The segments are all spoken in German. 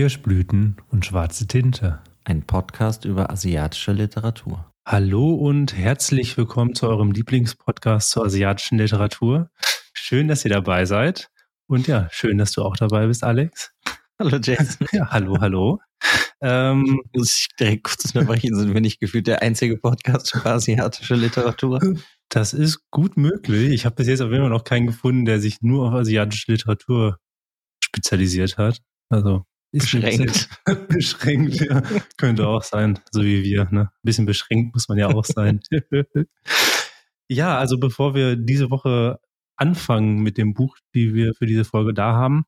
Kirschblüten und schwarze Tinte. Ein Podcast über asiatische Literatur. Hallo und herzlich willkommen zu eurem Lieblingspodcast zur asiatischen Literatur. Schön, dass ihr dabei seid. Und ja, schön, dass du auch dabei bist, Alex. Hallo Jason. Ja, hallo, hallo. Ähm, Muss ich direkt kurz unterbrechen, sind wir nicht gefühlt der einzige Podcast über asiatische Literatur? Das ist gut möglich. Ich habe bis jetzt auf jeden Fall noch keinen gefunden, der sich nur auf asiatische Literatur spezialisiert hat. Also beschränkt. beschränkt, ja. Könnte auch sein, so wie wir. Ne? Ein bisschen beschränkt muss man ja auch sein. ja, also bevor wir diese Woche anfangen mit dem Buch, die wir für diese Folge da haben,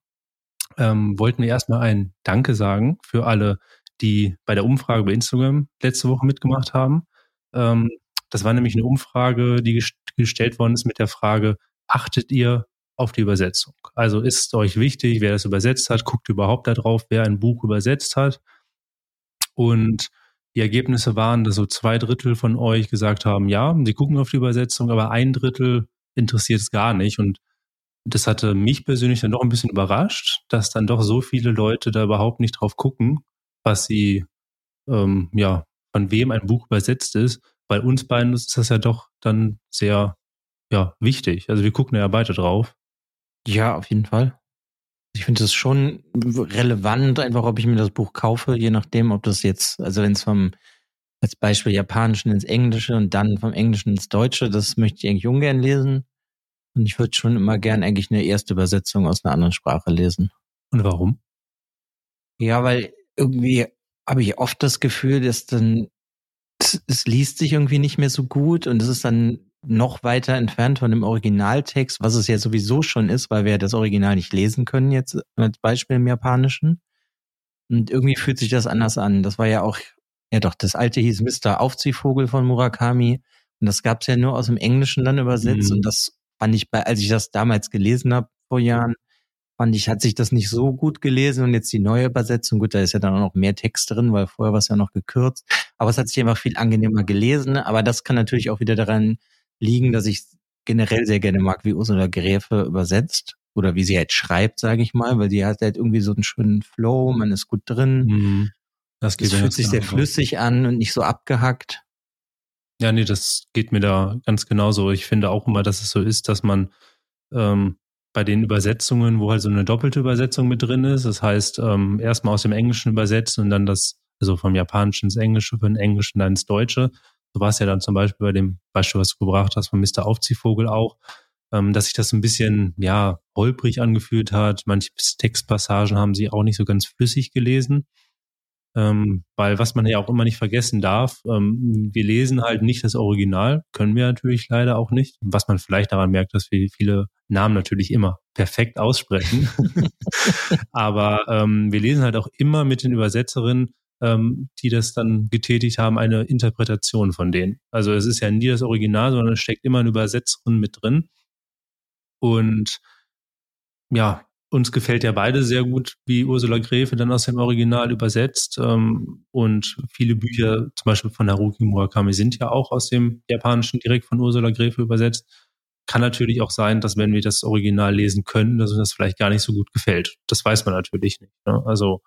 ähm, wollten wir erstmal ein Danke sagen für alle, die bei der Umfrage bei Instagram letzte Woche mitgemacht haben. Ähm, das war nämlich eine Umfrage, die gestellt worden ist mit der Frage, achtet ihr auf die Übersetzung. Also ist euch wichtig, wer das übersetzt hat, guckt überhaupt darauf, wer ein Buch übersetzt hat. Und die Ergebnisse waren, dass so zwei Drittel von euch gesagt haben, ja, sie gucken auf die Übersetzung, aber ein Drittel interessiert es gar nicht. Und das hatte mich persönlich dann doch ein bisschen überrascht, dass dann doch so viele Leute da überhaupt nicht drauf gucken, was sie, ähm, ja, von wem ein Buch übersetzt ist. Bei uns beiden ist das ja doch dann sehr, ja, wichtig. Also wir gucken ja beide drauf. Ja, auf jeden Fall. Ich finde es schon relevant, einfach ob ich mir das Buch kaufe, je nachdem, ob das jetzt, also wenn es vom als Beispiel Japanischen ins Englische und dann vom Englischen ins Deutsche, das möchte ich eigentlich ungern lesen. Und ich würde schon immer gern eigentlich eine erste Übersetzung aus einer anderen Sprache lesen. Und warum? Ja, weil irgendwie habe ich oft das Gefühl, dass dann es, es liest sich irgendwie nicht mehr so gut und es ist dann noch weiter entfernt von dem Originaltext, was es ja sowieso schon ist, weil wir das Original nicht lesen können jetzt als Beispiel im Japanischen. Und irgendwie fühlt sich das anders an. Das war ja auch, ja doch, das alte hieß Mr. Aufziehvogel von Murakami. Und das gab's ja nur aus dem Englischen dann übersetzt. Mhm. Und das fand ich bei, als ich das damals gelesen habe vor Jahren, fand ich, hat sich das nicht so gut gelesen. Und jetzt die neue Übersetzung, gut, da ist ja dann auch noch mehr Text drin, weil vorher war es ja noch gekürzt. Aber es hat sich einfach viel angenehmer gelesen. Aber das kann natürlich auch wieder daran liegen, dass ich generell sehr gerne mag, wie Ursula Gräfe übersetzt oder wie sie halt schreibt, sage ich mal, weil die hat halt irgendwie so einen schönen Flow, man ist gut drin. Mhm. Das, das fühlt sich sehr flüssig an und nicht so abgehackt. Ja, nee, das geht mir da ganz genauso. Ich finde auch immer, dass es so ist, dass man ähm, bei den Übersetzungen, wo halt so eine doppelte Übersetzung mit drin ist, das heißt, ähm, erstmal aus dem Englischen übersetzen und dann das, also vom Japanischen ins Englische, von Englischen dann ins Deutsche, so war es ja dann zum Beispiel bei dem Beispiel, was du gebracht hast von Mr. Aufziehvogel auch, ähm, dass sich das ein bisschen, ja, holprig angefühlt hat. Manche Textpassagen haben sie auch nicht so ganz flüssig gelesen. Ähm, weil was man ja auch immer nicht vergessen darf, ähm, wir lesen halt nicht das Original, können wir natürlich leider auch nicht. Was man vielleicht daran merkt, dass wir viele Namen natürlich immer perfekt aussprechen. Aber ähm, wir lesen halt auch immer mit den Übersetzerinnen ähm, die das dann getätigt haben, eine Interpretation von denen. Also es ist ja nie das Original, sondern es steckt immer eine Übersetzerin mit drin. Und ja, uns gefällt ja beide sehr gut, wie Ursula Gräfe dann aus dem Original übersetzt. Ähm, und viele Bücher, zum Beispiel von Haruki Murakami, sind ja auch aus dem Japanischen direkt von Ursula Gräfe übersetzt. Kann natürlich auch sein, dass wenn wir das Original lesen können, dass uns das vielleicht gar nicht so gut gefällt. Das weiß man natürlich nicht. Ne? Also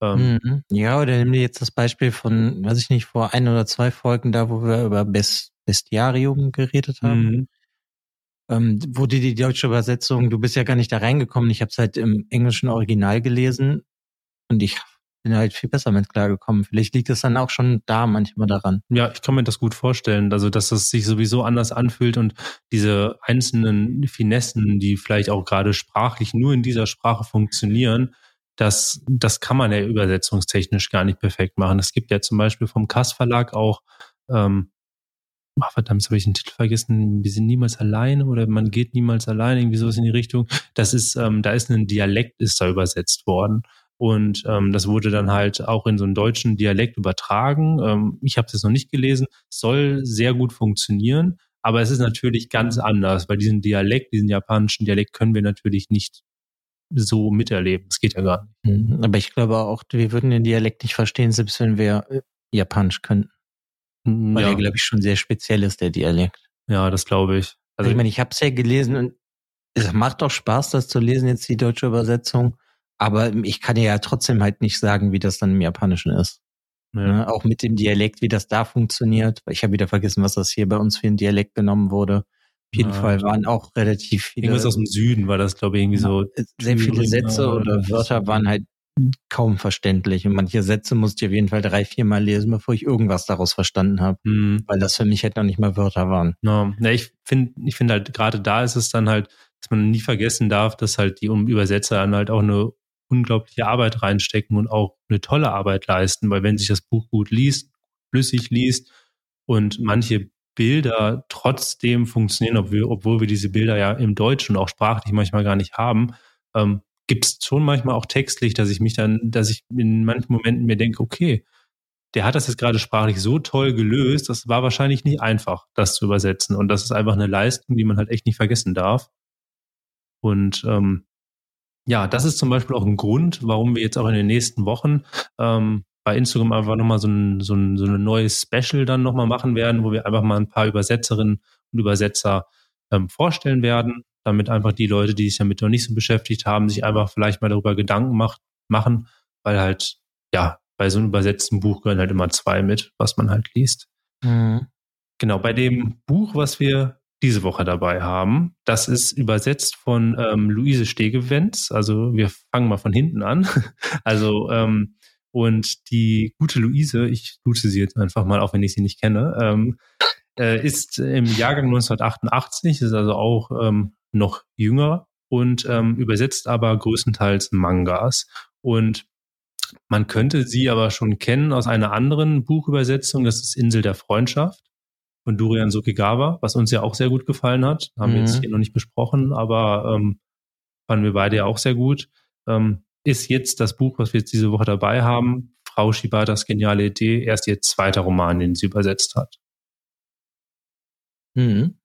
ähm, mhm. Ja, oder nimm dir jetzt das Beispiel von, weiß ich nicht, vor ein oder zwei Folgen da, wo wir über Best Bestiarium geredet haben. Mhm. Ähm, wo die, die deutsche Übersetzung, du bist ja gar nicht da reingekommen, ich habe es halt im englischen Original gelesen und ich bin halt viel besser mit klargekommen. Vielleicht liegt es dann auch schon da manchmal daran. Ja, ich kann mir das gut vorstellen. Also, dass es sich sowieso anders anfühlt und diese einzelnen Finessen, die vielleicht auch gerade sprachlich nur in dieser Sprache funktionieren, das, das kann man ja übersetzungstechnisch gar nicht perfekt machen. Es gibt ja zum Beispiel vom Kass Verlag auch, ähm, ach verdammt, habe ich den Titel vergessen, wir sind niemals alleine oder man geht niemals alleine, irgendwie sowas in die Richtung. Das ist, ähm, da ist ein Dialekt, ist da übersetzt worden. Und ähm, das wurde dann halt auch in so einen deutschen Dialekt übertragen. Ähm, ich habe das noch nicht gelesen. Soll sehr gut funktionieren, aber es ist natürlich ganz anders, weil diesen Dialekt, diesen japanischen Dialekt können wir natürlich nicht so miterleben. Das geht ja gar nicht. Mhm. Aber ich glaube auch, wir würden den Dialekt nicht verstehen, selbst wenn wir äh, Japanisch könnten. Mhm, Weil ja. der, glaube ich, schon sehr speziell ist, der Dialekt. Ja, das glaube ich. Also, ich meine, ich habe es ja gelesen und es macht doch Spaß, das zu lesen, jetzt die deutsche Übersetzung. aber ich kann ja trotzdem halt nicht sagen, wie das dann im Japanischen ist. Ja. Ne? Auch mit dem Dialekt, wie das da funktioniert. Ich habe wieder vergessen, was das hier bei uns für ein Dialekt genommen wurde. Auf jeden ja. Fall waren auch relativ viele. Irgendwas aus dem Süden war das, glaube ich, irgendwie so. Sehr viele Sätze oder Wörter waren halt kaum verständlich. Und manche Sätze musste ich auf jeden Fall drei, vier Mal lesen, bevor ich irgendwas daraus verstanden habe. Mhm. Weil das für mich halt noch nicht mal Wörter waren. Ja, ja ich finde ich finde halt, gerade da ist es dann halt, dass man nie vergessen darf, dass halt die Übersetzer dann halt auch eine unglaubliche Arbeit reinstecken und auch eine tolle Arbeit leisten, weil wenn sich das Buch gut liest, flüssig liest und manche Bilder trotzdem funktionieren, obwohl wir, obwohl wir diese Bilder ja im Deutschen auch sprachlich manchmal gar nicht haben, ähm, gibt es schon manchmal auch textlich, dass ich mich dann, dass ich in manchen Momenten mir denke, okay, der hat das jetzt gerade sprachlich so toll gelöst, das war wahrscheinlich nicht einfach, das zu übersetzen. Und das ist einfach eine Leistung, die man halt echt nicht vergessen darf. Und ähm, ja, das ist zum Beispiel auch ein Grund, warum wir jetzt auch in den nächsten Wochen ähm, bei Instagram einfach nochmal so ein, so, ein, so ein neues Special dann nochmal machen werden, wo wir einfach mal ein paar Übersetzerinnen und Übersetzer ähm, vorstellen werden damit einfach die Leute, die sich damit noch nicht so beschäftigt haben, sich einfach vielleicht mal darüber Gedanken macht, machen, weil halt, ja, bei so einem übersetzten Buch gehören halt immer zwei mit, was man halt liest. Mhm. Genau, bei dem Buch, was wir diese Woche dabei haben, das ist übersetzt von ähm, Luise Stegewenz. Also wir fangen mal von hinten an. also ähm, und die gute Luise, ich lute sie jetzt einfach mal, auch wenn ich sie nicht kenne, ähm, äh, ist im Jahrgang 1988, ist also auch ähm, noch jünger und ähm, übersetzt aber größtenteils Mangas. Und man könnte sie aber schon kennen aus einer anderen Buchübersetzung, das ist Insel der Freundschaft von Durian Sukigawa, was uns ja auch sehr gut gefallen hat. Haben mhm. wir jetzt mhm. hier noch nicht besprochen, aber ähm, fanden wir beide ja auch sehr gut. Ähm, ist jetzt das Buch, was wir jetzt diese Woche dabei haben, Frau Shibatas geniale Idee, erst ihr zweiter Roman, den sie übersetzt hat. Mhm.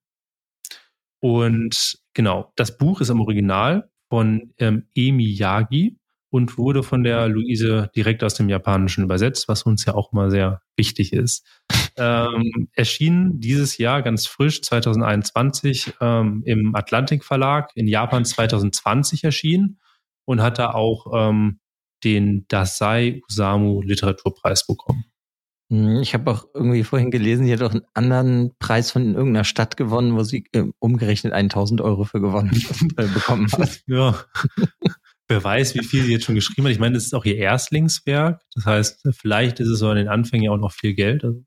Und genau, das Buch ist im Original von ähm, Emi Yagi und wurde von der Luise direkt aus dem Japanischen übersetzt, was uns ja auch mal sehr wichtig ist. Ähm, erschien dieses Jahr ganz frisch, 2021, ähm, im Atlantik Verlag, in Japan 2020 erschienen und hat da auch ähm, den Dasai Usamu Literaturpreis bekommen. Hm, ich habe auch irgendwie vorhin gelesen, sie hat auch einen anderen Preis von irgendeiner Stadt gewonnen, wo sie äh, umgerechnet 1000 Euro für gewonnen äh, bekommen hat. Ja. Wer weiß, wie viel sie jetzt schon geschrieben hat. Ich meine, das ist auch ihr Erstlingswerk. Das heißt, vielleicht ist es so an den Anfängen ja auch noch viel Geld. Also,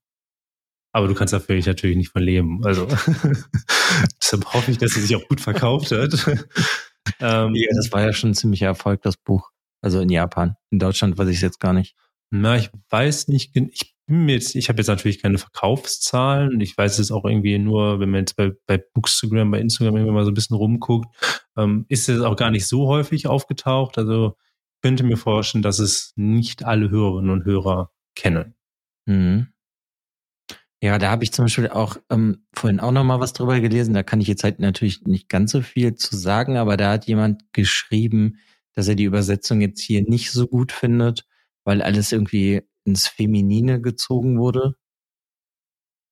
aber du kannst dafür natürlich nicht von leben. Also deshalb hoffe ich, dass sie sich auch gut verkauft hat. Ähm, ja, das war ja schon ein ziemlicher Erfolg, das Buch. Also in Japan. In Deutschland weiß ich es jetzt gar nicht. Na, ich weiß nicht, ich jetzt, ich habe jetzt natürlich keine Verkaufszahlen. Ich weiß es auch irgendwie nur, wenn man jetzt bei, bei Bookstagram, bei Instagram irgendwie mal so ein bisschen rumguckt, ähm, ist es auch gar nicht so häufig aufgetaucht. Also könnte mir vorstellen, dass es nicht alle Hörerinnen und Hörer kennen. Mhm. Ja, da habe ich zum Beispiel auch ähm, vorhin auch noch mal was drüber gelesen. Da kann ich jetzt halt natürlich nicht ganz so viel zu sagen, aber da hat jemand geschrieben, dass er die Übersetzung jetzt hier nicht so gut findet, weil alles irgendwie ins Feminine gezogen wurde.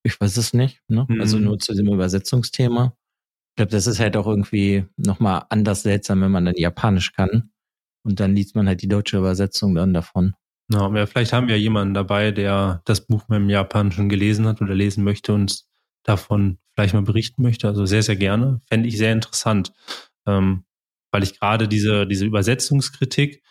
Ich weiß es nicht, ne? Mhm. Also nur zu dem Übersetzungsthema. Ich glaube, das ist halt auch irgendwie nochmal anders seltsam, wenn man dann Japanisch kann. Und dann liest man halt die deutsche Übersetzung dann davon. Ja, ja, vielleicht haben wir jemanden dabei, der das Buch mit dem Japanischen gelesen hat oder lesen möchte und davon vielleicht mal berichten möchte. Also sehr, sehr gerne. Fände ich sehr interessant. Ähm, weil ich gerade diese, diese Übersetzungskritik,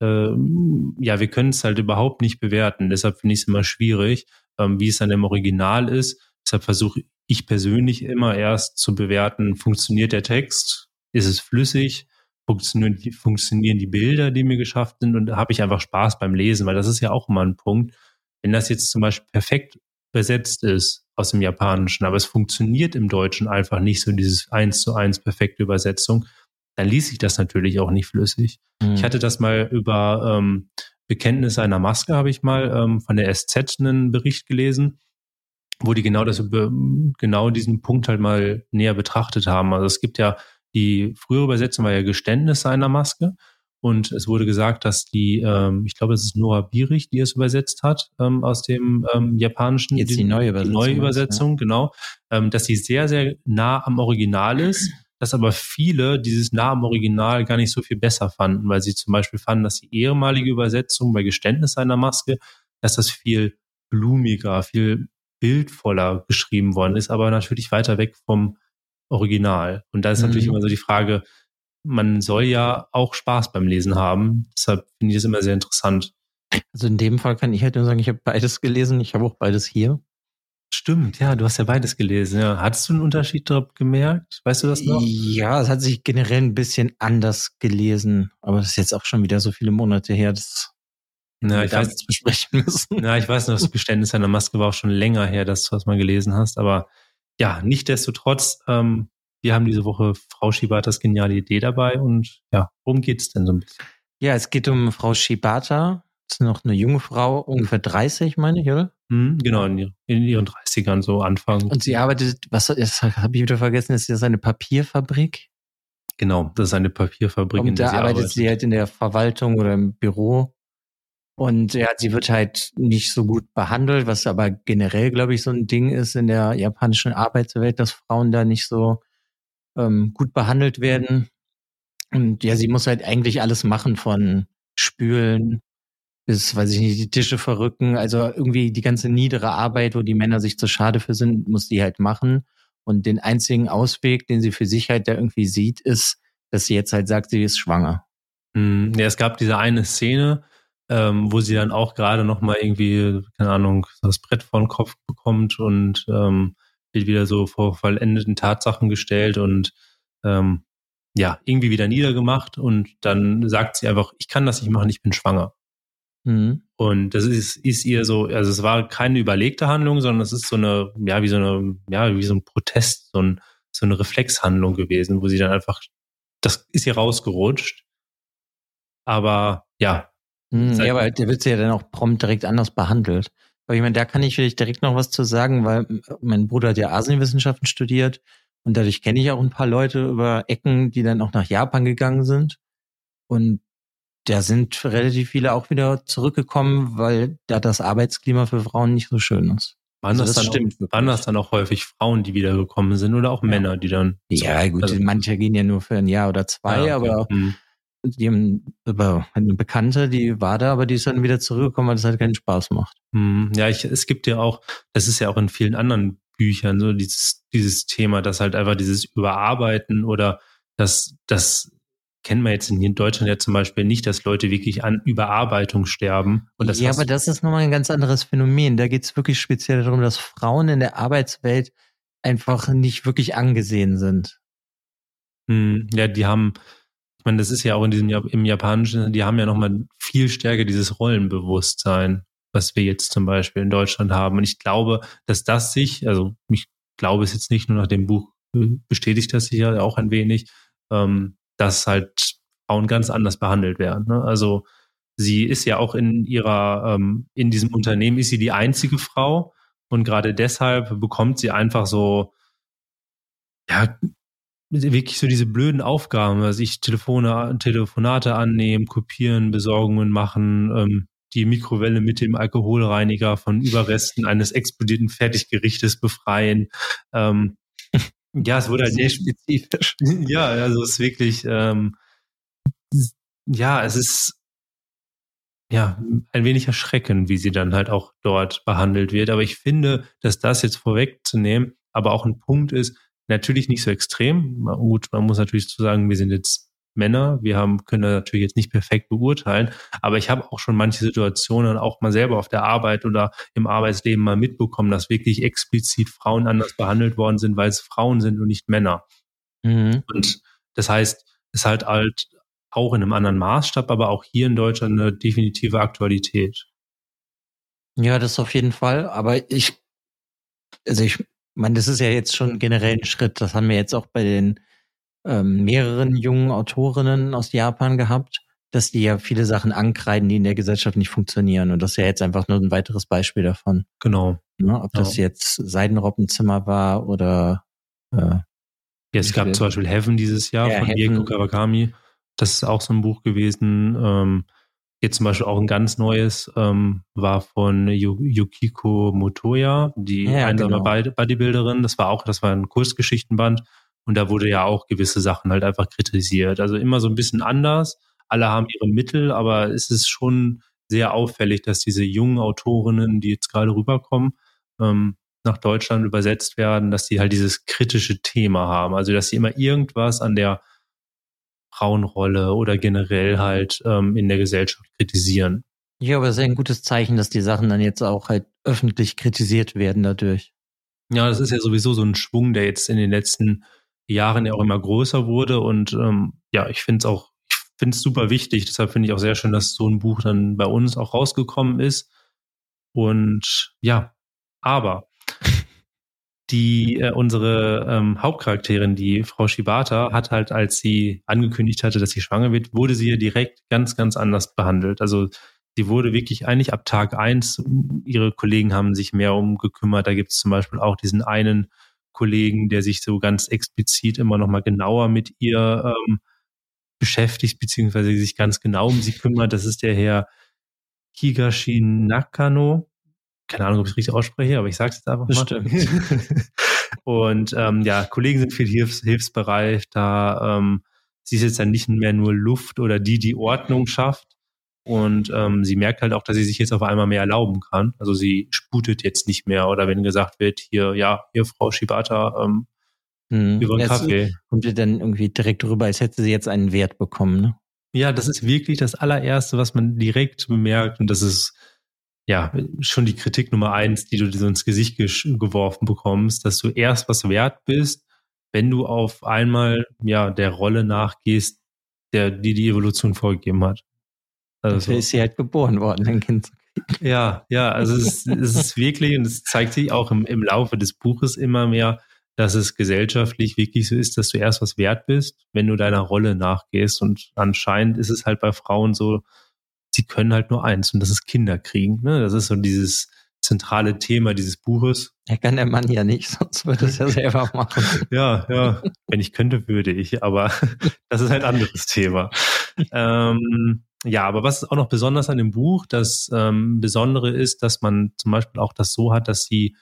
ähm, ja, wir können es halt überhaupt nicht bewerten. Deshalb finde ich es immer schwierig, ähm, wie es dann im Original ist. Deshalb versuche ich persönlich immer erst zu bewerten, funktioniert der Text? Ist es flüssig? Funktionieren die, funktionieren die Bilder, die mir geschafft sind? Und da habe ich einfach Spaß beim Lesen, weil das ist ja auch immer ein Punkt. Wenn das jetzt zum Beispiel perfekt übersetzt ist aus dem Japanischen, aber es funktioniert im Deutschen einfach nicht so dieses eins zu eins perfekte Übersetzung, dann ließ sich das natürlich auch nicht flüssig. Mhm. Ich hatte das mal über ähm, Bekenntnis einer Maske, habe ich mal ähm, von der SZ einen Bericht gelesen, wo die genau das über genau diesen Punkt halt mal näher betrachtet haben. Also es gibt ja die frühere Übersetzung war ja Geständnis einer Maske. Und es wurde gesagt, dass die, ähm, ich glaube, es ist Nora Bierich, die es übersetzt hat ähm, aus dem ähm, japanischen. Jetzt die neue Übersetzung. Die neue Übersetzung, ja. genau. Ähm, dass sie sehr, sehr nah am Original ist dass aber viele dieses nah am Original gar nicht so viel besser fanden, weil sie zum Beispiel fanden, dass die ehemalige Übersetzung bei Geständnis einer Maske, dass das viel blumiger, viel bildvoller geschrieben worden ist, aber natürlich weiter weg vom Original. Und da ist mhm. natürlich immer so die Frage, man soll ja auch Spaß beim Lesen haben. Deshalb finde ich es immer sehr interessant. Also in dem Fall kann ich halt nur sagen, ich habe beides gelesen. Ich habe auch beides hier. Stimmt, ja, du hast ja beides gelesen. Ja. Hattest du einen Unterschied dort gemerkt? Weißt du das noch? Ja, es hat sich generell ein bisschen anders gelesen, aber das ist jetzt auch schon wieder so viele Monate her, dass ja, ich weiß, besprechen müssen. Ja, ich weiß noch, das Geständnis einer Maske war auch schon länger her, das, was man gelesen hast, aber ja, nichtdestotrotz, ähm, wir haben diese Woche Frau Shibatas geniale Idee dabei und ja, worum geht's denn so ein bisschen? Ja, es geht um Frau Shibata. Das ist noch eine junge Frau, ungefähr 30, meine ich, oder? Mhm, genau, in, in, ihren 30ern so Anfang. Und sie arbeitet, was habe ich wieder vergessen, ist das eine Papierfabrik? Genau, das ist eine Papierfabrik. Und da arbeitet, arbeitet sie halt in der Verwaltung oder im Büro. Und ja, sie wird halt nicht so gut behandelt, was aber generell, glaube ich, so ein Ding ist in der japanischen Arbeitswelt, dass Frauen da nicht so ähm, gut behandelt werden. Und ja, sie muss halt eigentlich alles machen von Spülen bis, weiß ich nicht, die Tische verrücken. Also irgendwie die ganze niedere Arbeit, wo die Männer sich zu schade für sind, muss die halt machen. Und den einzigen Ausweg, den sie für sich halt da irgendwie sieht, ist, dass sie jetzt halt sagt, sie ist schwanger. Hm, ja, es gab diese eine Szene, ähm, wo sie dann auch gerade noch mal irgendwie, keine Ahnung, das Brett vor den Kopf bekommt und ähm, wird wieder so vor vollendeten Tatsachen gestellt und ähm, ja, irgendwie wieder niedergemacht und dann sagt sie einfach, ich kann das nicht machen, ich bin schwanger. Mhm. Und das ist, ist ihr so, also es war keine überlegte Handlung, sondern es ist so eine, ja, wie so eine, ja, wie so ein Protest, so, ein, so eine Reflexhandlung gewesen, wo sie dann einfach, das ist ihr rausgerutscht. Aber ja. Mhm, ja, aber der wird sie ja dann auch prompt direkt anders behandelt. Aber ich meine, da kann ich vielleicht direkt noch was zu sagen, weil mein Bruder hat ja Asienwissenschaften studiert und dadurch kenne ich auch ein paar Leute über Ecken, die dann auch nach Japan gegangen sind. Und da sind relativ viele auch wieder zurückgekommen, weil da das Arbeitsklima für Frauen nicht so schön ist. Waren, also das, das stimmt, auch, waren das dann auch häufig Frauen, die wiedergekommen sind oder auch ja. Männer, die dann. Ja, gut, also, manche gehen ja nur für ein Jahr oder zwei, ja, okay. aber hm die haben über eine Bekannte, die war da, aber die ist dann wieder zurückgekommen, weil es halt keinen Spaß macht. Hm, ja, ich, es gibt ja auch, das ist ja auch in vielen anderen Büchern so dieses, dieses Thema, dass halt einfach dieses Überarbeiten oder das, das kennen wir jetzt in Deutschland ja zum Beispiel nicht, dass Leute wirklich an Überarbeitung sterben. Ja, aber das ist nochmal ein ganz anderes Phänomen. Da geht es wirklich speziell darum, dass Frauen in der Arbeitswelt einfach nicht wirklich angesehen sind. Hm, ja, die haben, meine, das ist ja auch in diesem im Japanischen, die haben ja nochmal viel stärker dieses Rollenbewusstsein, was wir jetzt zum Beispiel in Deutschland haben. Und ich glaube, dass das sich, also ich glaube es jetzt nicht nur nach dem Buch äh, bestätigt das sich ja auch ein wenig, ähm, dass halt Frauen ganz anders behandelt werden. Ne? Also sie ist ja auch in ihrer, ähm, in diesem Unternehmen ist sie die einzige Frau und gerade deshalb bekommt sie einfach so, ja, wirklich so diese blöden Aufgaben, also ich Telefone, Telefonate annehmen, kopieren, Besorgungen machen, ähm, die Mikrowelle mit dem Alkoholreiniger von Überresten eines explodierten Fertiggerichtes befreien. Ähm, ja, es wurde halt sehr spezifisch. Ja, also es ist wirklich, ähm, ja, es ist ja ein wenig erschreckend, wie sie dann halt auch dort behandelt wird. Aber ich finde, dass das jetzt vorwegzunehmen, aber auch ein Punkt ist, Natürlich nicht so extrem. Gut, man muss natürlich zu sagen, wir sind jetzt Männer. Wir haben, können das natürlich jetzt nicht perfekt beurteilen. Aber ich habe auch schon manche Situationen auch mal selber auf der Arbeit oder im Arbeitsleben mal mitbekommen, dass wirklich explizit Frauen anders behandelt worden sind, weil es Frauen sind und nicht Männer. Mhm. Und das heißt, es ist halt halt auch in einem anderen Maßstab, aber auch hier in Deutschland eine definitive Aktualität. Ja, das auf jeden Fall. Aber ich, also ich meine, das ist ja jetzt schon generell ein Schritt. Das haben wir jetzt auch bei den ähm, mehreren jungen Autorinnen aus Japan gehabt, dass die ja viele Sachen ankreiden, die in der Gesellschaft nicht funktionieren. Und das ist ja jetzt einfach nur ein weiteres Beispiel davon. Genau. Ne, ob das jetzt Seidenroppenzimmer war oder äh, ja, es gab zum Beispiel Heaven dieses Jahr ja, von Diego Kawakami. Das ist auch so ein Buch gewesen. Ähm, Jetzt zum Beispiel auch ein ganz neues ähm, war von Yukiko Motoya, die ja, einsame genau. Bodybuilderin. Das war auch, das war ein Kursgeschichtenband. Und da wurde ja auch gewisse Sachen halt einfach kritisiert. Also immer so ein bisschen anders. Alle haben ihre Mittel, aber es ist schon sehr auffällig, dass diese jungen Autorinnen, die jetzt gerade rüberkommen, ähm, nach Deutschland übersetzt werden, dass die halt dieses kritische Thema haben. Also dass sie immer irgendwas an der Frauenrolle oder generell halt ähm, in der Gesellschaft kritisieren. Ja, aber es ist ein gutes Zeichen, dass die Sachen dann jetzt auch halt öffentlich kritisiert werden dadurch. Ja, das ist ja sowieso so ein Schwung, der jetzt in den letzten Jahren ja auch immer größer wurde. Und ähm, ja, ich finde es auch, ich finde es super wichtig. Deshalb finde ich auch sehr schön, dass so ein Buch dann bei uns auch rausgekommen ist. Und ja, aber die äh, unsere ähm, Hauptcharakterin, die Frau Shibata, hat halt, als sie angekündigt hatte, dass sie schwanger wird, wurde sie ja direkt ganz, ganz anders behandelt. Also sie wurde wirklich eigentlich ab Tag eins, ihre Kollegen haben sich mehr um gekümmert. Da gibt es zum Beispiel auch diesen einen Kollegen, der sich so ganz explizit immer noch mal genauer mit ihr ähm, beschäftigt, beziehungsweise sich ganz genau um sie kümmert. Das ist der Herr Higashi Nakano keine Ahnung, ob ich es richtig ausspreche, aber ich sage es jetzt einfach mal. Stimmt. und ähm, ja, Kollegen sind viel hilfs hilfsbereit. Da ähm, sie ist jetzt dann nicht mehr nur Luft oder die, die Ordnung schafft. Und ähm, sie merkt halt auch, dass sie sich jetzt auf einmal mehr erlauben kann. Also sie sputet jetzt nicht mehr. Oder wenn gesagt wird, hier, ja, hier, Frau Shibata, ähm, hm. über einen Kaffee. Kommt ihr dann irgendwie direkt rüber, als hätte sie jetzt einen Wert bekommen, ne? Ja, das ist wirklich das allererste, was man direkt bemerkt. Und das ist ja, schon die Kritik Nummer eins, die du dir so ins Gesicht geworfen bekommst, dass du erst was wert bist, wenn du auf einmal, ja, der Rolle nachgehst, der, die die Evolution vorgegeben hat. Also Dafür ist sie halt geboren worden, ein Kind zu kriegen. Ja, ja, also es ist, es ist wirklich, und es zeigt sich auch im, im Laufe des Buches immer mehr, dass es gesellschaftlich wirklich so ist, dass du erst was wert bist, wenn du deiner Rolle nachgehst. Und anscheinend ist es halt bei Frauen so, sie können halt nur eins und das ist Kinder kriegen. Ne? Das ist so dieses zentrale Thema dieses Buches. Er kann der Mann ja nicht, sonst würde es ja selber machen. ja, ja. Wenn ich könnte, würde ich, aber das ist halt ein anderes Thema. Ähm, ja, aber was auch noch besonders an dem Buch, das ähm, Besondere ist, dass man zum Beispiel auch das so hat, dass sie,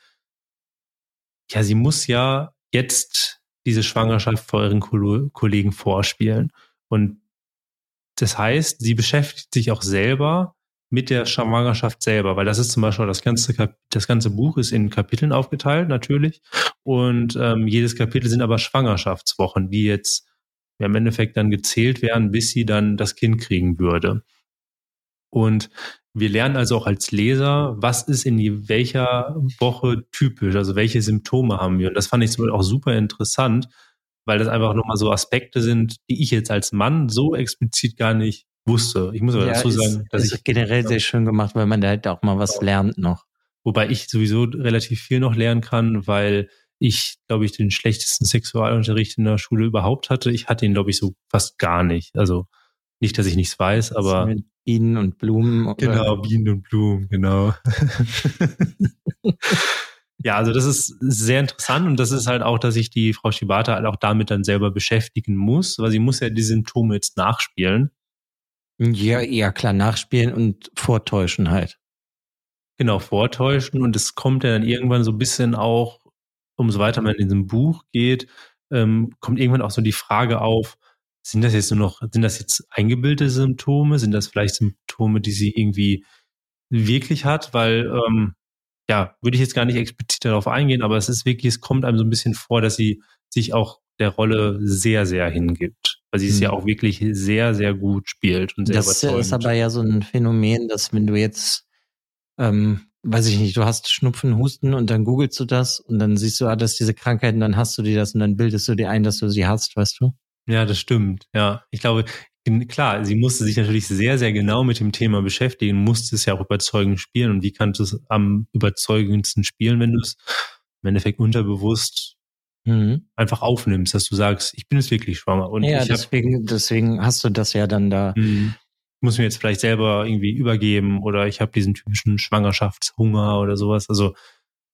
ja, sie muss ja jetzt diese Schwangerschaft vor ihren Kollegen vorspielen. Und das heißt, sie beschäftigt sich auch selber mit der Schwangerschaft selber, weil das ist zum Beispiel das ganze das ganze Buch ist in Kapiteln aufgeteilt natürlich und ähm, jedes Kapitel sind aber Schwangerschaftswochen, die jetzt ja, im Endeffekt dann gezählt werden, bis sie dann das Kind kriegen würde. Und wir lernen also auch als Leser, was ist in welcher Woche typisch, also welche Symptome haben wir. Und das fand ich zum Beispiel auch super interessant, weil das einfach nochmal so Aspekte sind, die ich jetzt als Mann so explizit gar nicht wusste. Ich muss aber ja, dazu sagen, ist, dass ist ich generell sehr schön gemacht, weil man da halt auch mal was lernt noch. Wobei ich sowieso relativ viel noch lernen kann, weil ich, glaube ich, den schlechtesten Sexualunterricht in der Schule überhaupt hatte. Ich hatte ihn, glaube ich, so fast gar nicht. Also nicht, dass ich nichts weiß, aber. Mit Bienen und Blumen. Oder? Genau, Bienen und Blumen, genau. Ja, also das ist sehr interessant und das ist halt auch, dass sich die Frau Shibata halt auch damit dann selber beschäftigen muss, weil sie muss ja die Symptome jetzt nachspielen. Ja, ja, klar, nachspielen und vortäuschen halt. Genau, vortäuschen und es kommt ja dann irgendwann so ein bisschen auch, umso weiter man in diesem Buch geht, ähm, kommt irgendwann auch so die Frage auf, sind das jetzt nur noch, sind das jetzt eingebildete Symptome? Sind das vielleicht Symptome, die sie irgendwie wirklich hat? Weil ähm, ja, würde ich jetzt gar nicht explizit darauf eingehen, aber es ist wirklich, es kommt einem so ein bisschen vor, dass sie sich auch der Rolle sehr, sehr hingibt. Weil sie es ja hm. auch wirklich sehr, sehr gut spielt und sehr Das überzeugend. ist aber ja so ein Phänomen, dass wenn du jetzt, ähm, weiß ich nicht, du hast Schnupfen, Husten und dann googelst du das und dann siehst du, ah, das diese Krankheiten, dann hast du dir das und dann bildest du dir ein, dass du sie hast, weißt du? Ja, das stimmt. Ja, ich glaube, klar, sie musste sich natürlich sehr, sehr genau mit dem Thema beschäftigen, musste es ja auch überzeugend spielen. Und wie kannst du es am überzeugendsten spielen, wenn du es im Endeffekt unterbewusst mhm. einfach aufnimmst, dass du sagst, ich bin jetzt wirklich schwanger. Und ja, deswegen, hab, deswegen hast du das ja dann da. Mhm. Ich muss mir jetzt vielleicht selber irgendwie übergeben oder ich habe diesen typischen Schwangerschaftshunger oder sowas. Also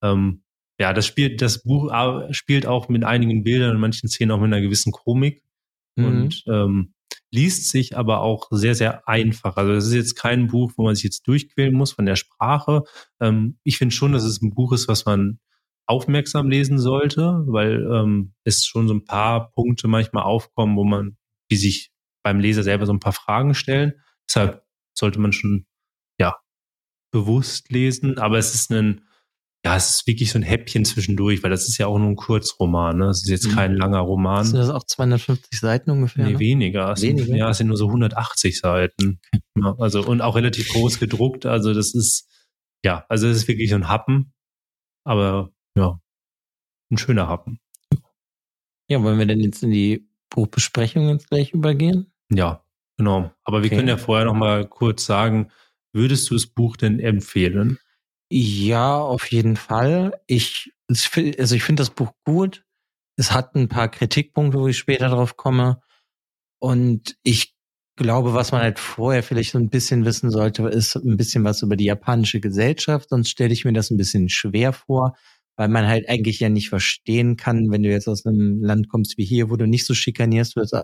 ähm, ja, das spielt, das Buch spielt auch mit einigen Bildern und manchen Szenen auch mit einer gewissen Komik. Mhm. Und ähm, liest sich aber auch sehr, sehr einfach. Also das ist jetzt kein Buch, wo man sich jetzt durchquälen muss von der Sprache. Ähm, ich finde schon, dass es ein Buch ist, was man aufmerksam lesen sollte, weil ähm, es schon so ein paar Punkte manchmal aufkommen, wo man, die sich beim Leser selber so ein paar Fragen stellen. Deshalb sollte man schon ja bewusst lesen, aber es ist ein ja, es ist wirklich so ein Häppchen zwischendurch, weil das ist ja auch nur ein Kurzroman, ne? Das ist jetzt mhm. kein langer Roman. Sind das auch 250 Seiten ungefähr? Nee, ne? weniger. Es weniger? Sind, ja, es sind nur so 180 Seiten. Ja, also, und auch relativ groß gedruckt. Also, das ist, ja, also, es ist wirklich so ein Happen. Aber, ja, ein schöner Happen. Ja, wollen wir denn jetzt in die Buchbesprechung jetzt gleich übergehen? Ja, genau. Aber wir okay. können ja vorher noch mal kurz sagen, würdest du das Buch denn empfehlen? Ja, auf jeden Fall. Ich, also ich finde das Buch gut. Es hat ein paar Kritikpunkte, wo ich später drauf komme. Und ich glaube, was man halt vorher vielleicht so ein bisschen wissen sollte, ist ein bisschen was über die japanische Gesellschaft. Sonst stelle ich mir das ein bisschen schwer vor, weil man halt eigentlich ja nicht verstehen kann, wenn du jetzt aus einem Land kommst wie hier, wo du nicht so schikanierst wirst,